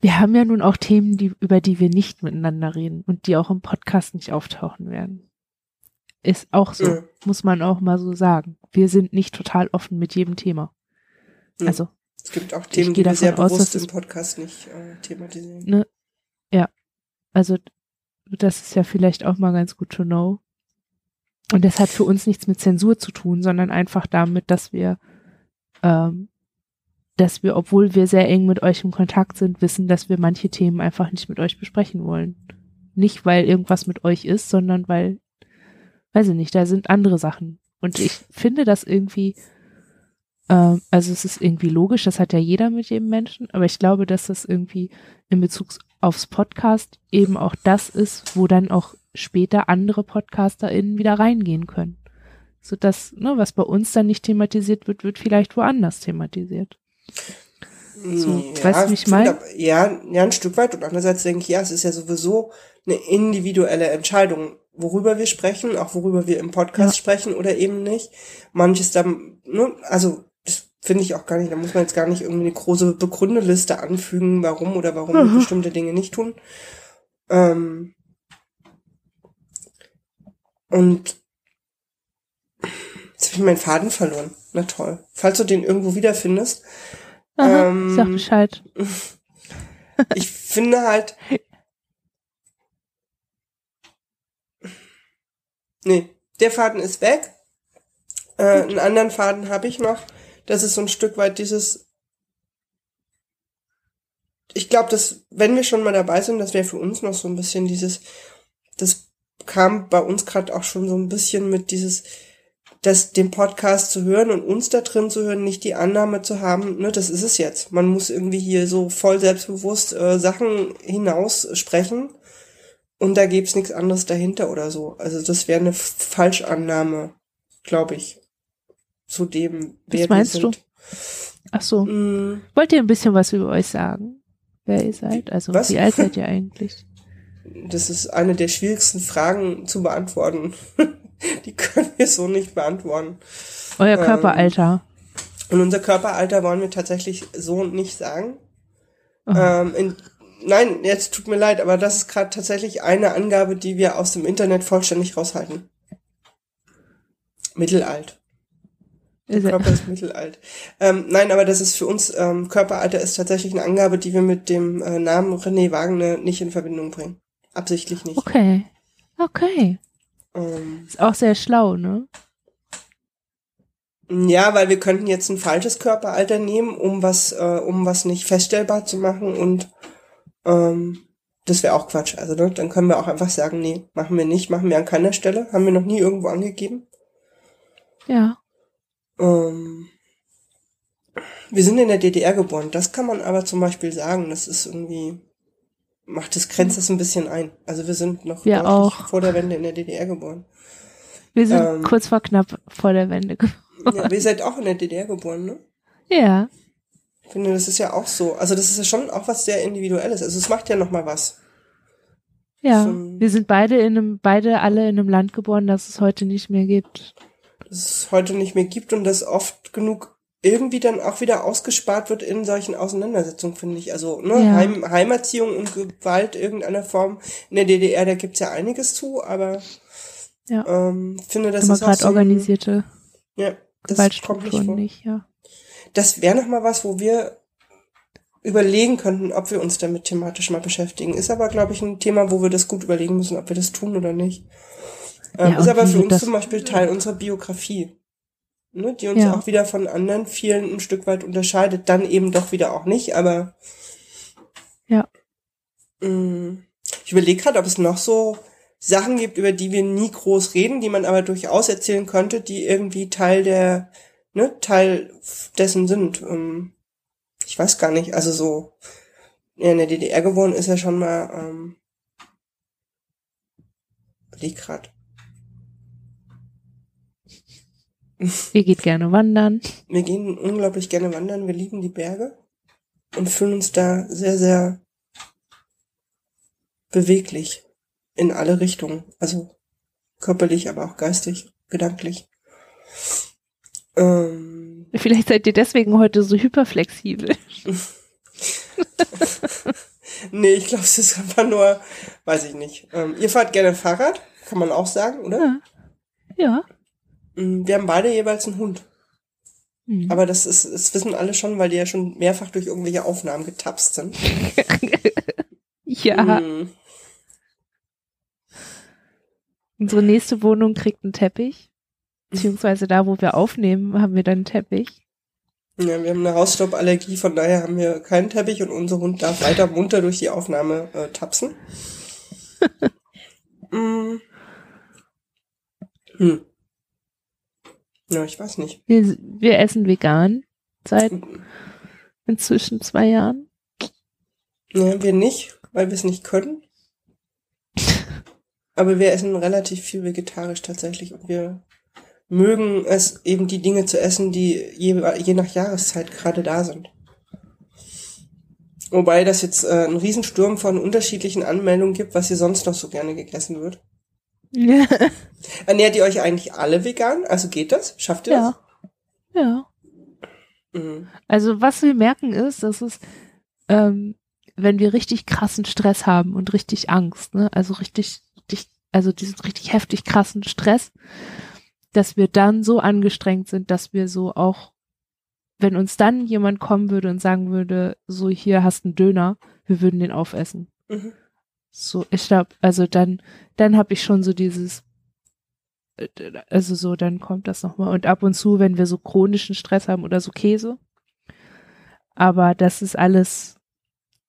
Speaker 1: Wir haben ja nun auch Themen, die, über die wir nicht miteinander reden und die auch im Podcast nicht auftauchen werden. Ist auch so, ja. muss man auch mal so sagen. Wir sind nicht total offen mit jedem Thema. Also.
Speaker 2: Es gibt auch Themen, die wir sehr aus, bewusst im Podcast nicht äh, thematisieren.
Speaker 1: Ne, ja. Also, das ist ja vielleicht auch mal ganz gut to know. Und das hat für uns nichts mit Zensur zu tun, sondern einfach damit, dass wir, ähm, dass wir, obwohl wir sehr eng mit euch im Kontakt sind, wissen, dass wir manche Themen einfach nicht mit euch besprechen wollen. Nicht, weil irgendwas mit euch ist, sondern weil, weiß ich nicht, da sind andere Sachen. Und ich finde das irgendwie, ähm, also es ist irgendwie logisch, das hat ja jeder mit jedem Menschen, aber ich glaube, dass das irgendwie in Bezug aufs Podcast eben auch das ist, wo dann auch später andere PodcasterInnen wieder reingehen können. So dass, ne, was bei uns dann nicht thematisiert wird, wird vielleicht woanders thematisiert.
Speaker 2: So, ja, weißt du, wie ich meine? Ja, ja, ein Stück weit. Und andererseits denke ich, ja, es ist ja sowieso eine individuelle Entscheidung, worüber wir sprechen, auch worüber wir im Podcast ja. sprechen oder eben nicht. Manches dann, ne, also das finde ich auch gar nicht, da muss man jetzt gar nicht irgendwie eine große Begründeliste anfügen, warum oder warum mhm. wir bestimmte Dinge nicht tun. Ähm, und jetzt habe ich meinen Faden verloren. Na toll. Falls du den irgendwo wiederfindest.
Speaker 1: Aha, ähm, sag Bescheid.
Speaker 2: ich finde halt. Nee, der Faden ist weg. Äh, einen anderen Faden habe ich noch. Das ist so ein Stück weit dieses. Ich glaube, dass, wenn wir schon mal dabei sind, das wäre für uns noch so ein bisschen dieses, das kam bei uns gerade auch schon so ein bisschen mit dieses, das, den Podcast zu hören und uns da drin zu hören, nicht die Annahme zu haben, ne, das ist es jetzt. Man muss irgendwie hier so voll selbstbewusst äh, Sachen hinaus sprechen und da gibt's nichts anderes dahinter oder so. Also das wäre eine Falschannahme, glaube ich, zu dem,
Speaker 1: wer Was meinst du? Ach so. Mm. Wollt ihr ein bisschen was über euch sagen? Wer ihr seid? Also was? wie alt seid ihr eigentlich?
Speaker 2: Das ist eine der schwierigsten Fragen zu beantworten. Die können wir so nicht beantworten.
Speaker 1: Euer ähm, Körperalter.
Speaker 2: und unser Körperalter wollen wir tatsächlich so nicht sagen. Oh. Ähm, in, nein, jetzt tut mir leid, aber das ist gerade tatsächlich eine Angabe, die wir aus dem Internet vollständig raushalten. Mittelalt. Der Körper ist mittelalt. Ähm, nein, aber das ist für uns, ähm, Körperalter ist tatsächlich eine Angabe, die wir mit dem äh, Namen René Wagner nicht in Verbindung bringen. Absichtlich nicht.
Speaker 1: Okay. Okay. Ähm, ist auch sehr schlau, ne?
Speaker 2: Ja, weil wir könnten jetzt ein falsches Körperalter nehmen, um was, äh, um was nicht feststellbar zu machen und ähm, das wäre auch Quatsch. Also ne, dann können wir auch einfach sagen, nee, machen wir nicht, machen wir an keiner Stelle, haben wir noch nie irgendwo angegeben.
Speaker 1: Ja.
Speaker 2: Ähm, wir sind in der DDR geboren. Das kann man aber zum Beispiel sagen. Das ist irgendwie macht das grenzt das ein bisschen ein. Also wir sind noch
Speaker 1: wir auch.
Speaker 2: vor der Wende in der DDR geboren.
Speaker 1: Wir sind ähm, kurz vor knapp vor der Wende
Speaker 2: geboren. Ja, wir seid auch in der DDR geboren, ne?
Speaker 1: Ja.
Speaker 2: Ich finde, das ist ja auch so. Also das ist ja schon auch was sehr Individuelles. Also es macht ja noch mal was.
Speaker 1: Ja, so wir sind beide in einem, beide alle in einem Land geboren, das es heute nicht mehr gibt.
Speaker 2: Das es heute nicht mehr gibt und das oft genug irgendwie dann auch wieder ausgespart wird in solchen Auseinandersetzungen, finde ich. Also ne, ja. Heim, Heimerziehung und Gewalt irgendeiner Form in der DDR, da gibt's ja einiges zu, aber ja. ähm, finde, das
Speaker 1: aber ist auch so organisierte
Speaker 2: ja,
Speaker 1: das Gewaltstrukturen nicht, nicht, ja.
Speaker 2: Das wäre noch mal was, wo wir überlegen könnten, ob wir uns damit thematisch mal beschäftigen. Ist aber, glaube ich, ein Thema, wo wir das gut überlegen müssen, ob wir das tun oder nicht. Ähm, ja, ist aber für uns zum Beispiel Teil unserer Biografie ne, die uns ja. auch wieder von anderen vielen ein Stück weit unterscheidet. Dann eben doch wieder auch nicht, aber
Speaker 1: ja.
Speaker 2: Mh, mm, ich überlege gerade, ob es noch so Sachen gibt, über die wir nie groß reden, die man aber durchaus erzählen könnte, die irgendwie Teil der, ne, Teil dessen sind. Ähm, ich weiß gar nicht, also so, ja, in der DDR gewohnt ist ja schon mal, ähm, überleg grad.
Speaker 1: Ihr geht gerne wandern.
Speaker 2: Wir gehen unglaublich gerne wandern. Wir lieben die Berge und fühlen uns da sehr, sehr beweglich in alle Richtungen. Also körperlich, aber auch geistig, gedanklich.
Speaker 1: Ähm, Vielleicht seid ihr deswegen heute so hyperflexibel.
Speaker 2: nee, ich glaube, es ist einfach nur, weiß ich nicht. Ähm, ihr fahrt gerne Fahrrad, kann man auch sagen, oder?
Speaker 1: Ja. ja.
Speaker 2: Mm, wir haben beide jeweils einen Hund. Mhm. Aber das ist, das wissen alle schon, weil die ja schon mehrfach durch irgendwelche Aufnahmen getapst sind.
Speaker 1: ja. Mhm. Unsere nächste Wohnung kriegt einen Teppich. Beziehungsweise da, wo wir aufnehmen, haben wir dann einen Teppich.
Speaker 2: Ja, wir haben eine Hausstauballergie, von daher haben wir keinen Teppich und unser Hund darf weiter munter durch die Aufnahme äh, tapsen. mm. hm. Ja, ich weiß nicht.
Speaker 1: Wir, wir essen vegan seit inzwischen zwei Jahren.
Speaker 2: Ja, wir nicht, weil wir es nicht können. Aber wir essen relativ viel vegetarisch tatsächlich und wir mögen es eben die Dinge zu essen, die je, je nach Jahreszeit gerade da sind. Wobei das jetzt äh, einen Riesensturm von unterschiedlichen Anmeldungen gibt, was hier sonst noch so gerne gegessen wird.
Speaker 1: Ja.
Speaker 2: Ernährt ihr euch eigentlich alle vegan? Also geht das? Schafft ihr
Speaker 1: Ja. Ja.
Speaker 2: das? Mhm.
Speaker 1: Also was wir merken ist, dass es, ähm, wenn wir richtig krassen Stress haben und richtig Angst, ne, also richtig, richtig, also diesen richtig heftig krassen Stress, dass wir dann so angestrengt sind, dass wir so auch, wenn uns dann jemand kommen würde und sagen würde, so hier hast einen Döner, wir würden den aufessen.
Speaker 2: Mhm.
Speaker 1: So, ich glaube, also dann, dann habe ich schon so dieses, also so, dann kommt das nochmal. Und ab und zu, wenn wir so chronischen Stress haben oder so Käse. Aber das ist alles,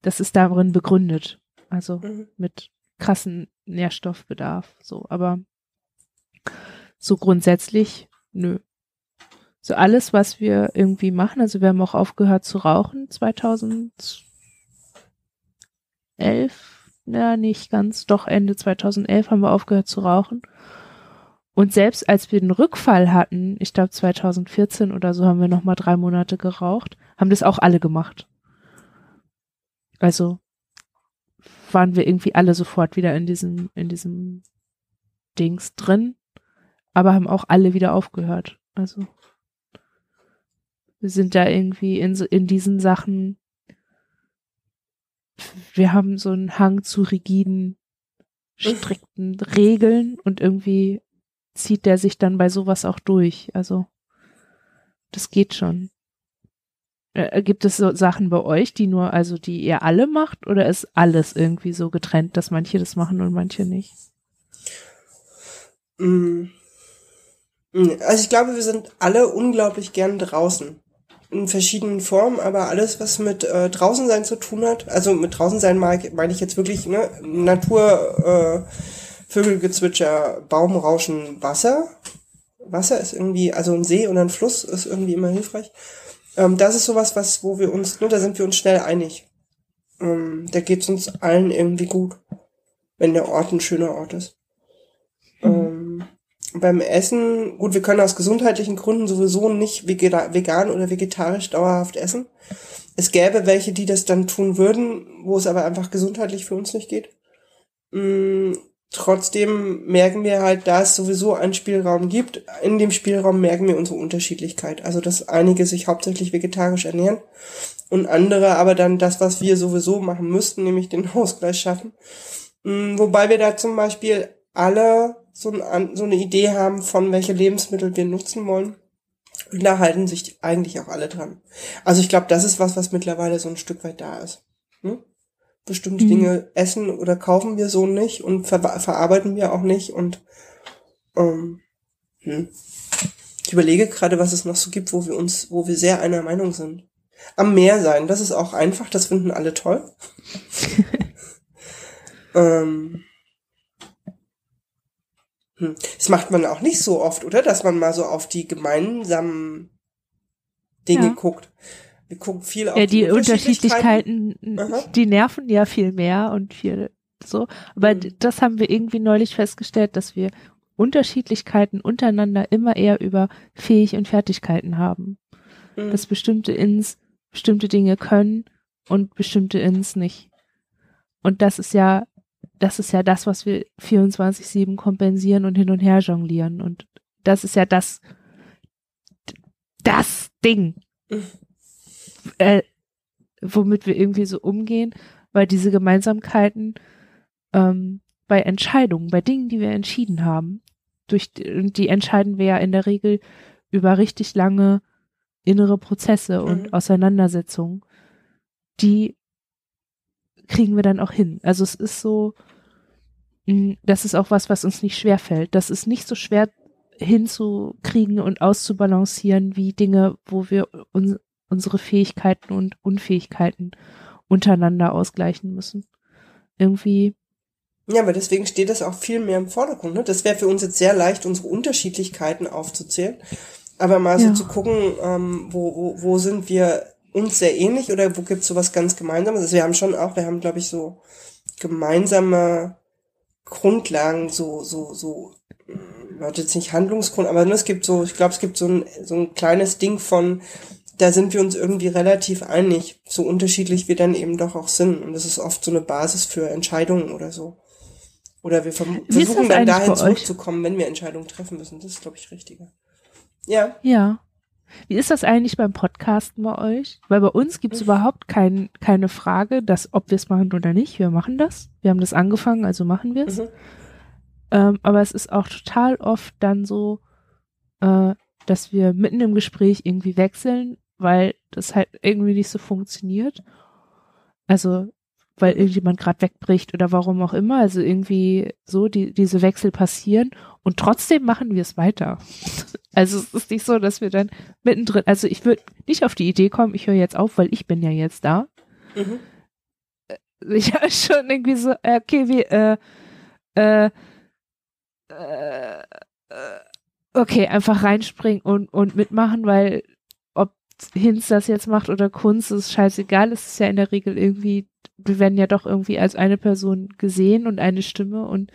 Speaker 1: das ist darin begründet. Also
Speaker 2: Mhm.
Speaker 1: mit krassen Nährstoffbedarf. So, aber so grundsätzlich, nö. So alles, was wir irgendwie machen, also wir haben auch aufgehört zu rauchen 2011, ja nicht ganz, doch Ende 2011 haben wir aufgehört zu rauchen. Und selbst als wir den Rückfall hatten, ich glaube 2014 oder so, haben wir noch mal drei Monate geraucht, haben das auch alle gemacht. Also waren wir irgendwie alle sofort wieder in diesem, in diesem Dings drin, aber haben auch alle wieder aufgehört. Also wir sind da irgendwie in, in diesen Sachen, wir haben so einen Hang zu rigiden, strikten Regeln und irgendwie zieht der sich dann bei sowas auch durch. Also das geht schon. Äh, Gibt es so Sachen bei euch, die nur, also die ihr alle macht, oder ist alles irgendwie so getrennt, dass manche das machen und manche nicht?
Speaker 2: Mm. Mm, Also ich glaube, wir sind alle unglaublich gern draußen. In verschiedenen Formen, aber alles, was mit äh, draußen sein zu tun hat, also mit draußen sein mag, meine ich jetzt wirklich ne, Natur, äh, Vögelgezwitscher, Baumrauschen, Wasser. Wasser ist irgendwie, also ein See und ein Fluss ist irgendwie immer hilfreich. Ähm, das ist sowas, was, wo wir uns, ne, da sind wir uns schnell einig. Ähm, da geht's uns allen irgendwie gut, wenn der Ort ein schöner Ort ist. Beim Essen, gut, wir können aus gesundheitlichen Gründen sowieso nicht vegan oder vegetarisch dauerhaft essen. Es gäbe welche, die das dann tun würden, wo es aber einfach gesundheitlich für uns nicht geht. Mm, trotzdem merken wir halt, da es sowieso einen Spielraum gibt. In dem Spielraum merken wir unsere Unterschiedlichkeit. Also, dass einige sich hauptsächlich vegetarisch ernähren und andere aber dann das, was wir sowieso machen müssten, nämlich den Ausgleich schaffen. Mm, Wobei wir da zum Beispiel alle so, ein, so eine Idee haben, von welche Lebensmittel wir nutzen wollen. Und da halten sich eigentlich auch alle dran. Also ich glaube, das ist was, was mittlerweile so ein Stück weit da ist. Hm? Bestimmte
Speaker 1: Mhm.
Speaker 2: Dinge essen oder kaufen wir so nicht und ver verarbeiten wir auch nicht. Und ähm, hm. ich überlege gerade, was es noch so gibt, wo wir uns, wo wir sehr einer Meinung sind. Am Meer sein, das ist auch einfach, das finden alle toll. ähm, hm. Das macht man auch nicht so oft, oder? Dass man mal so auf die gemeinsamen Dinge
Speaker 1: Ja.
Speaker 2: guckt. Wir gucken viel auf
Speaker 1: Ja, die
Speaker 2: Unterschiedlichkeiten.
Speaker 1: Unterschiedlichkeiten,
Speaker 2: Aha.
Speaker 1: die nerven ja viel mehr und viel so. Aber
Speaker 2: Mhm.
Speaker 1: das haben wir irgendwie neulich festgestellt, dass wir Unterschiedlichkeiten untereinander immer eher über Fähig und Fertigkeiten haben.
Speaker 2: Hm.
Speaker 1: Dass bestimmte Ins bestimmte Dinge können und bestimmte Ins nicht. Und das ist ja, das ist ja das, was wir 24-7 kompensieren und hin und her jonglieren. Und das ist ja das, das Ding, äh, womit wir irgendwie so umgehen, weil diese Gemeinsamkeiten ähm, bei Entscheidungen, bei Dingen, die wir entschieden haben, durch die, und die entscheiden wir ja in der Regel über richtig lange innere Prozesse und
Speaker 2: Mhm.
Speaker 1: Auseinandersetzungen, die kriegen wir dann auch hin. Also es ist so, das ist auch was, was uns nicht schwer fällt. Das ist nicht so schwer hinzukriegen und auszubalancieren wie Dinge, wo wir un unsere Fähigkeiten und Unfähigkeiten untereinander ausgleichen müssen. Irgendwie.
Speaker 2: Ja, aber deswegen steht das auch viel mehr im Vordergrund. Ne? Das wäre für uns jetzt sehr leicht, unsere Unterschiedlichkeiten aufzuzählen. Aber mal so ja. zu gucken, ähm, wo, wo, wo sind wir uns sehr ähnlich oder wo gibt's so was ganz Gemeinsames? Also wir haben schon auch, wir haben, glaube ich, so gemeinsame Grundlagen, so, so, so warte jetzt nicht Handlungsgrund, aber es gibt so, ich glaube, es gibt so ein, so ein kleines Ding von, da sind wir uns irgendwie relativ einig, so unterschiedlich wir dann eben doch auch sind. Und das ist oft so eine Basis für Entscheidungen oder so. Oder wir versuchen dann dahin zurückzukommen, wenn wir Entscheidungen treffen müssen. Das ist, glaube ich, richtiger. Ja.
Speaker 1: Ja. Wie ist das eigentlich beim Podcasten bei euch? Weil bei uns gibt es überhaupt kein, keine Frage, dass ob wir es machen oder nicht. Wir machen das. Wir haben das angefangen, also machen wir es. Mhm. Ähm, aber es ist auch total oft dann so, äh, dass wir mitten im Gespräch irgendwie wechseln, weil das halt irgendwie nicht so funktioniert. Also, weil irgendjemand gerade wegbricht oder warum auch immer. Also irgendwie so die, diese Wechsel passieren und trotzdem machen wir es weiter. Also es ist nicht so, dass wir dann mittendrin, also ich würde nicht auf die Idee kommen, ich höre jetzt auf, weil ich bin ja jetzt da. Mhm. Ich habe schon irgendwie so, okay, wie, äh, äh, äh, äh, okay, einfach reinspringen und, und mitmachen, weil ob Hinz das jetzt macht oder Kunst, ist scheißegal. Es ist ja in der Regel irgendwie, wir werden ja doch irgendwie als eine Person gesehen und eine Stimme und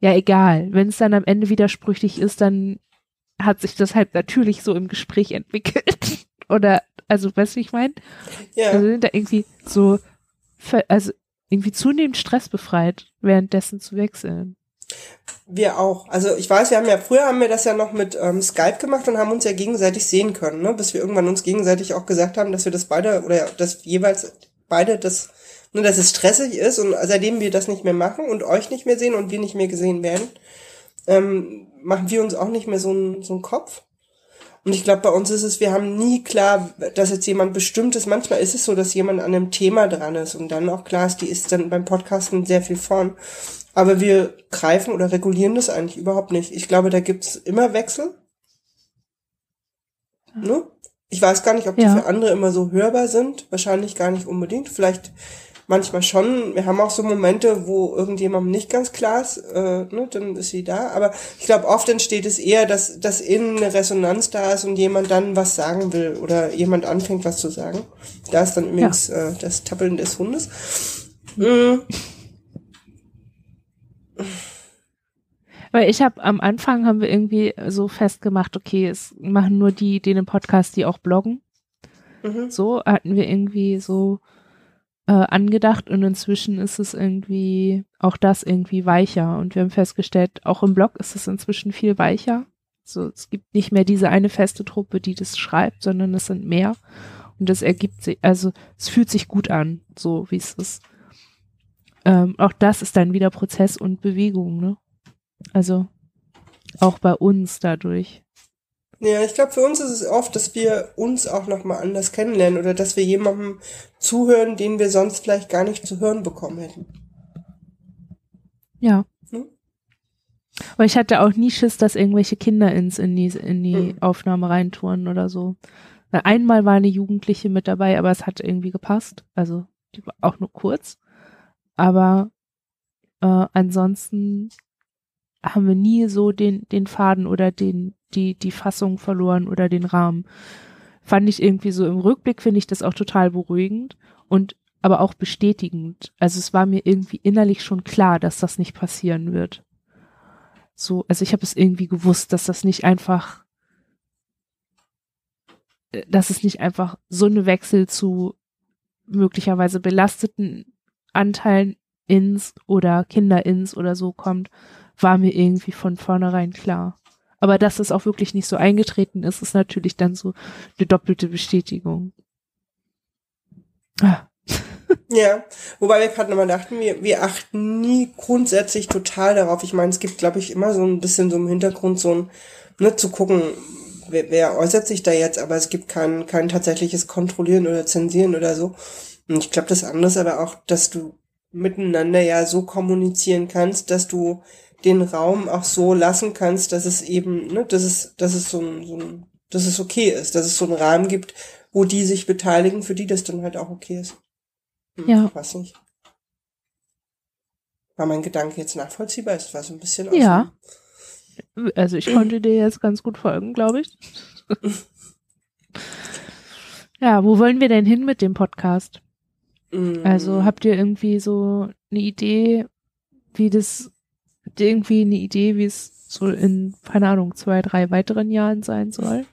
Speaker 1: ja, egal. Wenn es dann am Ende widersprüchlich ist, dann hat sich das halt natürlich so im Gespräch entwickelt. oder, also, weißt du, wie ich meine? Ja. Also sind da irgendwie so, also irgendwie zunehmend stressbefreit, währenddessen zu wechseln.
Speaker 2: Wir auch. Also ich weiß, wir haben ja früher haben wir das ja noch mit ähm, Skype gemacht und haben uns ja gegenseitig sehen können, ne? bis wir irgendwann uns gegenseitig auch gesagt haben, dass wir das beide oder dass jeweils beide das, nur ne, dass es stressig ist und seitdem wir das nicht mehr machen und euch nicht mehr sehen und wir nicht mehr gesehen werden, ähm, machen wir uns auch nicht mehr so einen so einen Kopf. Und ich glaube, bei uns ist es, wir haben nie klar, dass jetzt jemand bestimmt ist. Manchmal ist es so, dass jemand an einem Thema dran ist und dann auch klar ist, die ist dann beim Podcasten sehr viel vorn. Aber wir greifen oder regulieren das eigentlich überhaupt nicht. Ich glaube, da gibt's immer Wechsel. Ne? Ich weiß gar nicht, ob die ja. für andere immer so hörbar sind. Wahrscheinlich gar nicht unbedingt. Vielleicht manchmal schon. Wir haben auch so Momente, wo irgendjemandem nicht ganz klar ist, äh, ne, dann ist sie da. Aber ich glaube, oft entsteht es eher, dass, dass innen eine Resonanz da ist und jemand dann was sagen will oder jemand anfängt, was zu sagen. Da ist dann übrigens ja. äh, das Tappeln des Hundes. Mhm.
Speaker 1: Weil ich habe am Anfang haben wir irgendwie so festgemacht, okay, es machen nur die, die den Podcast, die auch bloggen. Mhm. So hatten wir irgendwie so äh, angedacht und inzwischen ist es irgendwie auch das irgendwie weicher und wir haben festgestellt, auch im Blog ist es inzwischen viel weicher. So, es gibt nicht mehr diese eine feste Truppe, die das schreibt, sondern es sind mehr und das ergibt sich, also es fühlt sich gut an, so wie es ist ähm, auch das ist dann wieder Prozess und Bewegung, ne? Also auch bei uns dadurch.
Speaker 2: Ja, ich glaube, für uns ist es oft, dass wir uns auch nochmal anders kennenlernen oder dass wir jemandem zuhören, den wir sonst vielleicht gar nicht zu hören bekommen hätten.
Speaker 1: Ja. Hm? Aber ich hatte auch nie Schiss, dass irgendwelche Kinder ins, in die, in die hm. Aufnahme reintouren oder so. Weil einmal war eine Jugendliche mit dabei, aber es hat irgendwie gepasst. Also, die war auch nur kurz. Aber äh, ansonsten haben wir nie so den, den Faden oder den, die, die Fassung verloren oder den Rahmen. Fand ich irgendwie so im Rückblick finde ich das auch total beruhigend und aber auch bestätigend. Also es war mir irgendwie innerlich schon klar, dass das nicht passieren wird. So, also ich habe es irgendwie gewusst, dass das nicht einfach, äh, dass es nicht einfach so eine Wechsel zu möglicherweise belasteten Anteilen ins oder Kinder ins oder so kommt, war mir irgendwie von vornherein klar. Aber dass es auch wirklich nicht so eingetreten ist, ist natürlich dann so eine doppelte Bestätigung.
Speaker 2: Ah. ja, wobei wir gerade nochmal dachten, wir, wir achten nie grundsätzlich total darauf. Ich meine, es gibt, glaube ich, immer so ein bisschen so im Hintergrund so ein, ne, zu gucken, wer, wer äußert sich da jetzt, aber es gibt kein, kein tatsächliches Kontrollieren oder Zensieren oder so. Und ich glaube, das andere ist aber auch, dass du miteinander ja so kommunizieren kannst, dass du den Raum auch so lassen kannst, dass es eben, ne, dass es, dass es so ein, so ein, dass es okay ist, dass es so einen Rahmen gibt, wo die sich beteiligen, für die das dann halt auch okay ist.
Speaker 1: Hm, ja.
Speaker 2: Weiß nicht. War mein Gedanke jetzt nachvollziehbar? Es war so ein bisschen
Speaker 1: Ja. Also ich konnte dir jetzt ganz gut folgen, glaube ich. ja, wo wollen wir denn hin mit dem Podcast? Also mm. habt ihr irgendwie so eine Idee, wie das, habt ihr irgendwie eine Idee, wie es so in, keine Ahnung, zwei, drei weiteren Jahren sein soll?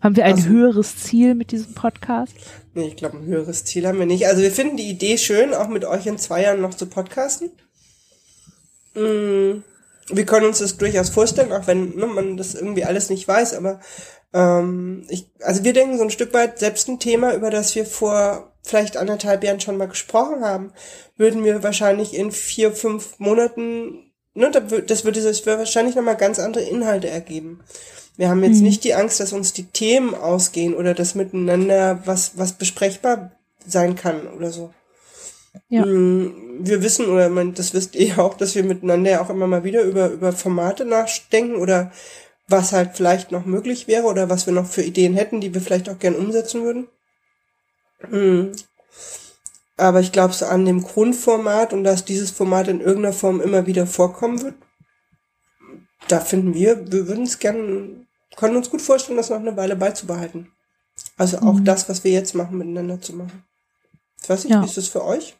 Speaker 1: Haben wir ein also, höheres Ziel mit diesem Podcast?
Speaker 2: Nee, ich glaube, ein höheres Ziel haben wir nicht. Also wir finden die Idee schön, auch mit euch in zwei Jahren noch zu podcasten. Mm, wir können uns das durchaus vorstellen, auch wenn ne, man das irgendwie alles nicht weiß, aber ähm, ich, also wir denken so ein Stück weit, selbst ein Thema, über das wir vor vielleicht anderthalb Jahren schon mal gesprochen haben, würden wir wahrscheinlich in vier, fünf Monaten, ne, das würde das wahrscheinlich nochmal ganz andere Inhalte ergeben. Wir haben jetzt mhm. nicht die Angst, dass uns die Themen ausgehen oder dass miteinander was, was besprechbar sein kann oder so. Ja. Mm, wir wissen, oder man, das wisst ihr auch, dass wir miteinander ja auch immer mal wieder über, über Formate nachdenken oder was halt vielleicht noch möglich wäre oder was wir noch für Ideen hätten, die wir vielleicht auch gern umsetzen würden. Hm. Aber ich glaube, so an dem Grundformat und dass dieses Format in irgendeiner Form immer wieder vorkommen wird, da finden wir, wir würden es gerne, können uns gut vorstellen, das noch eine Weile beizubehalten. Also auch mhm. das, was wir jetzt machen, miteinander zu machen. Ich weiß nicht, ja. wie ist das für euch?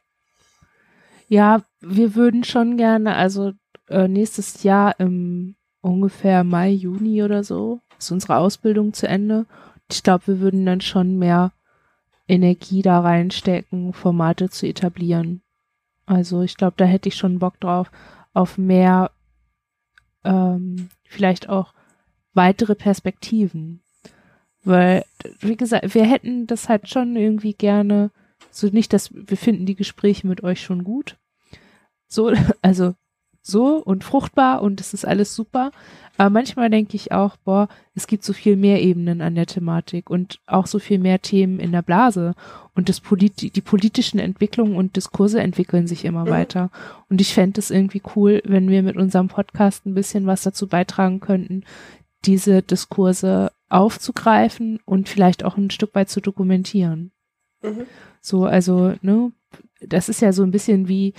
Speaker 1: Ja, wir würden schon gerne, also äh, nächstes Jahr im ungefähr Mai, Juni oder so ist unsere Ausbildung zu Ende. Ich glaube, wir würden dann schon mehr Energie da reinstecken, Formate zu etablieren. Also ich glaube, da hätte ich schon Bock drauf, auf mehr, ähm, vielleicht auch weitere Perspektiven. Weil, wie gesagt, wir hätten das halt schon irgendwie gerne, so nicht, dass wir finden die Gespräche mit euch schon gut, so, also so und fruchtbar und es ist alles super. Aber manchmal denke ich auch, boah, es gibt so viel mehr Ebenen an der Thematik und auch so viel mehr Themen in der Blase. Und das Polit die politischen Entwicklungen und Diskurse entwickeln sich immer mhm. weiter. Und ich fände es irgendwie cool, wenn wir mit unserem Podcast ein bisschen was dazu beitragen könnten, diese Diskurse aufzugreifen und vielleicht auch ein Stück weit zu dokumentieren. Mhm. So, also, ne, das ist ja so ein bisschen wie,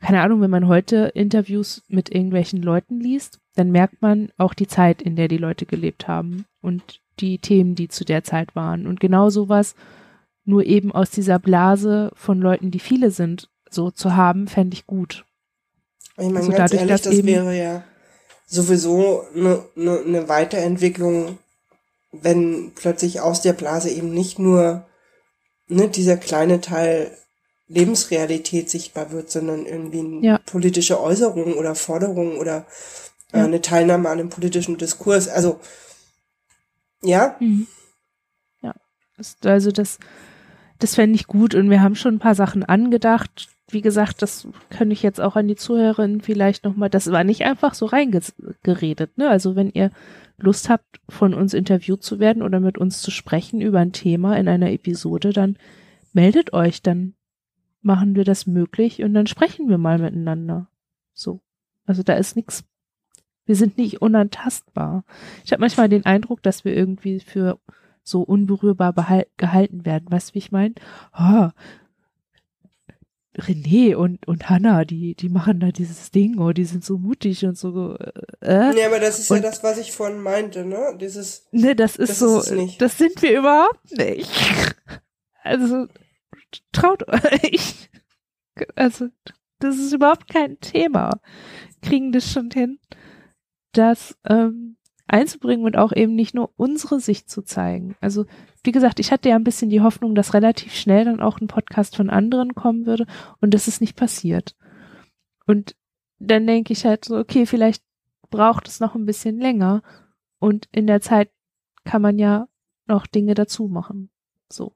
Speaker 1: keine Ahnung, wenn man heute Interviews mit irgendwelchen Leuten liest, dann merkt man auch die Zeit, in der die Leute gelebt haben und die Themen, die zu der Zeit waren. Und genau sowas, nur eben aus dieser Blase von Leuten, die viele sind, so zu haben, fände ich gut.
Speaker 2: Ich meine, also ganz dadurch, ehrlich, das wäre ja sowieso eine, eine, eine Weiterentwicklung, wenn plötzlich aus der Blase eben nicht nur ne, dieser kleine Teil Lebensrealität sichtbar wird, sondern irgendwie ja. politische Äußerung oder Forderung oder äh, ja. eine Teilnahme an einem politischen Diskurs. Also ja. Mhm.
Speaker 1: Ja, also das, das fände ich gut und wir haben schon ein paar Sachen angedacht. Wie gesagt, das kann ich jetzt auch an die Zuhörerinnen vielleicht nochmal, das war nicht einfach so reingeredet, ne? Also wenn ihr Lust habt, von uns interviewt zu werden oder mit uns zu sprechen über ein Thema in einer Episode, dann meldet euch, dann machen wir das möglich und dann sprechen wir mal miteinander. So. Also da ist nichts. Wir sind nicht unantastbar. Ich habe manchmal den Eindruck, dass wir irgendwie für so unberührbar gehalten werden. Weißt du, wie ich meine? Oh, René und, und Hannah, die, die machen da dieses Ding, oh, die sind so mutig und so.
Speaker 2: Äh. Ja, aber das ist und, ja das, was ich vorhin meinte, ne? Dieses.
Speaker 1: Ne, das ist das so, ist das sind wir überhaupt nicht. Also, traut euch. Also, das ist überhaupt kein Thema. Kriegen das schon hin, das ähm, einzubringen und auch eben nicht nur unsere Sicht zu zeigen. Also, wie gesagt, ich hatte ja ein bisschen die Hoffnung, dass relativ schnell dann auch ein Podcast von anderen kommen würde und das ist nicht passiert. Und dann denke ich halt so, okay, vielleicht braucht es noch ein bisschen länger und in der Zeit kann man ja noch Dinge dazu machen. So.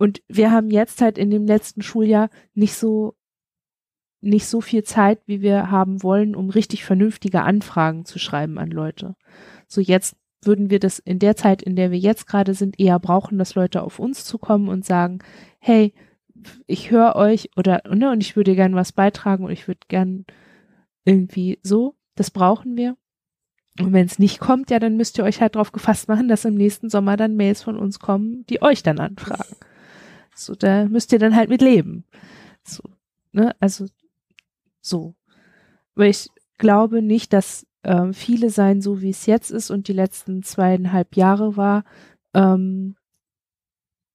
Speaker 1: Und wir haben jetzt halt in dem letzten Schuljahr nicht so nicht so viel Zeit, wie wir haben wollen, um richtig vernünftige Anfragen zu schreiben an Leute. So jetzt würden wir das in der Zeit, in der wir jetzt gerade sind, eher brauchen, dass Leute auf uns zukommen und sagen, hey, ich höre euch oder ne, und ich würde gern was beitragen und ich würde gern irgendwie so, das brauchen wir. Und wenn es nicht kommt, ja, dann müsst ihr euch halt darauf gefasst machen, dass im nächsten Sommer dann Mails von uns kommen, die euch dann anfragen. So, da müsst ihr dann halt mit leben. So, ne, also so. Weil ich glaube nicht, dass ähm, viele sein, so wie es jetzt ist und die letzten zweieinhalb Jahre war, ähm,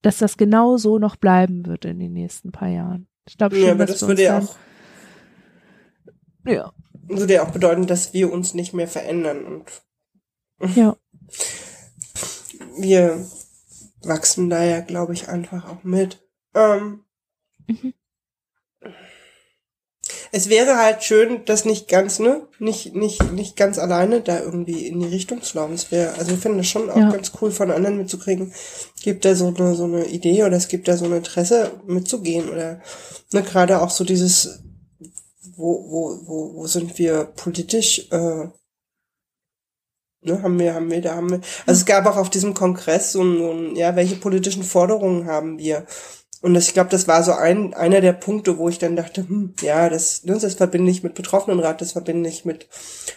Speaker 1: dass das genau so noch bleiben wird in den nächsten paar Jahren. Ich glaube schon,
Speaker 2: Ja, aber
Speaker 1: dass
Speaker 2: das würde ja auch,
Speaker 1: ja,
Speaker 2: würde ja auch bedeuten, dass wir uns nicht mehr verändern und
Speaker 1: ja,
Speaker 2: wir wachsen da ja, glaube ich, einfach auch mit. Ähm,
Speaker 1: Mhm.
Speaker 2: Es wäre halt schön, das nicht ganz, ne, nicht, nicht, nicht ganz alleine da irgendwie in die Richtung zu laufen. Es wäre, also ich finde das schon auch
Speaker 1: Ja.
Speaker 2: ganz cool von anderen mitzukriegen. Gibt da so eine, so eine Idee oder es gibt da so ein Interesse mitzugehen oder, ne, gerade auch so dieses, wo, wo, wo, wo sind wir politisch, äh, Ne, haben wir, haben wir, da haben wir. Also es gab auch auf diesem Kongress so ein, so ein ja, welche politischen Forderungen haben wir? Und das, ich glaube, das war so ein, einer der Punkte, wo ich dann dachte, hm, ja, das, ne, das verbinde ich mit Betroffenenrat, das verbinde ich mit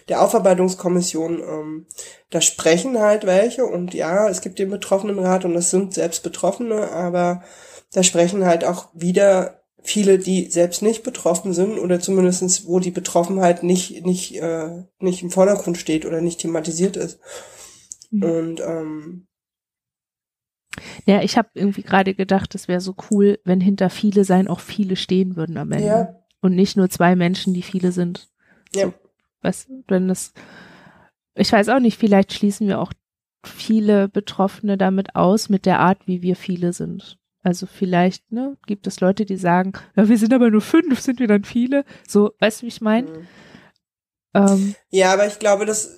Speaker 2: der Aufarbeitungskommission. Ähm, da sprechen halt welche und ja, es gibt den Betroffenenrat und das sind selbst Betroffene, aber da sprechen halt auch wieder viele, die selbst nicht betroffen sind oder zumindestens wo die Betroffenheit nicht, nicht, äh, nicht im Vordergrund steht oder nicht thematisiert ist.
Speaker 1: Mhm.
Speaker 2: Und ähm,
Speaker 1: Ja, ich habe irgendwie gerade gedacht, es wäre so cool, wenn hinter viele sein auch viele stehen würden am Ende.
Speaker 2: ja,
Speaker 1: Und nicht nur zwei Menschen, die viele sind.
Speaker 2: ja.
Speaker 1: Weißt du, wenn das, ich weiß auch nicht, vielleicht schließen wir auch viele Betroffene damit aus, mit der Art, wie wir viele sind. Also vielleicht, ne, gibt es Leute, die sagen, ja, wir sind aber nur fünf, sind wir dann viele? So, weißt du, wie ich meine?
Speaker 2: Mhm.
Speaker 1: Ähm,
Speaker 2: Ja, aber ich glaube, das,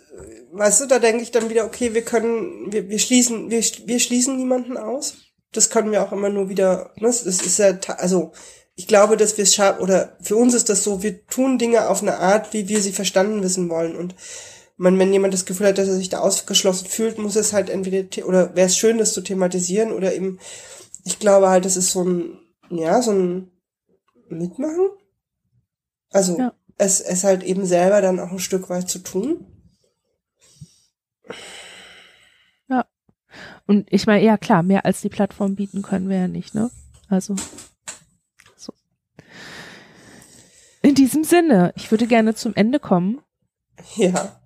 Speaker 2: weißt du, da denke ich dann wieder, okay, wir können, wir, wir schließen, wir, wir schließen niemanden aus. Das können wir auch immer nur wieder, ne, das ist ja, also, ich glaube, dass wir es schaffen, oder für uns ist das so, wir tun Dinge auf eine Art, wie wir sie verstanden wissen wollen. Und man, wenn jemand das Gefühl hat, dass er sich da ausgeschlossen fühlt, muss es halt entweder, oder wäre es schön, das zu thematisieren, oder eben, ich glaube halt, das ist so ein, ja, so ein Mitmachen. Also,
Speaker 1: Ja.
Speaker 2: es, es halt eben selber dann auch ein Stück weit zu tun.
Speaker 1: und ich meine, ja klar, mehr als die Plattform bieten können wir ja nicht, ne? Also, so. In diesem Sinne, ich würde gerne zum Ende kommen.
Speaker 2: Ja.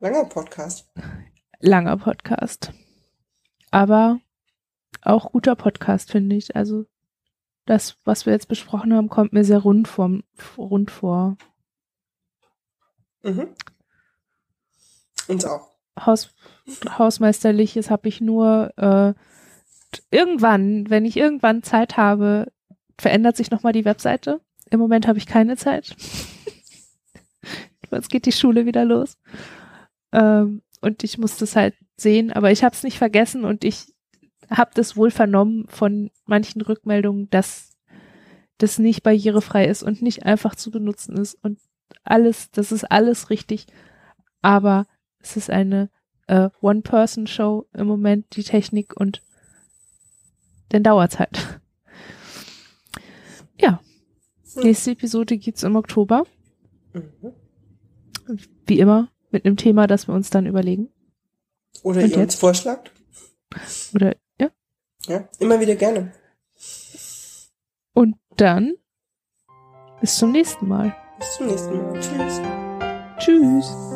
Speaker 2: Langer Podcast.
Speaker 1: Langer Podcast. Aber auch guter Podcast, finde ich. Also, das, was wir jetzt besprochen haben, kommt mir sehr rund vor. Rund vor.
Speaker 2: Mhm. Uns auch.
Speaker 1: Haus, Hausmeisterliches habe ich nur äh, irgendwann, wenn ich irgendwann Zeit habe, verändert sich nochmal die Webseite. Im Moment habe ich keine Zeit. Jetzt geht die Schule wieder los. Ähm, und ich muss das halt sehen, aber ich habe es nicht vergessen und ich habe das wohl vernommen von manchen Rückmeldungen, dass das nicht barrierefrei ist und nicht einfach zu benutzen ist und alles, das ist alles richtig, aber es ist eine äh, One-Person-Show im Moment, die Technik und dann dauert's halt. Ja.
Speaker 2: Hm.
Speaker 1: Nächste Episode gibt's im Oktober.
Speaker 2: Mhm.
Speaker 1: Wie immer mit einem Thema, das wir uns dann überlegen.
Speaker 2: Oder
Speaker 1: Und
Speaker 2: ihr uns
Speaker 1: jetzt?
Speaker 2: vorschlagt.
Speaker 1: Oder.
Speaker 2: Ja, immer wieder gerne.
Speaker 1: Und dann bis zum nächsten Mal.
Speaker 2: Bis zum nächsten Mal. Tschüss.
Speaker 1: Tschüss.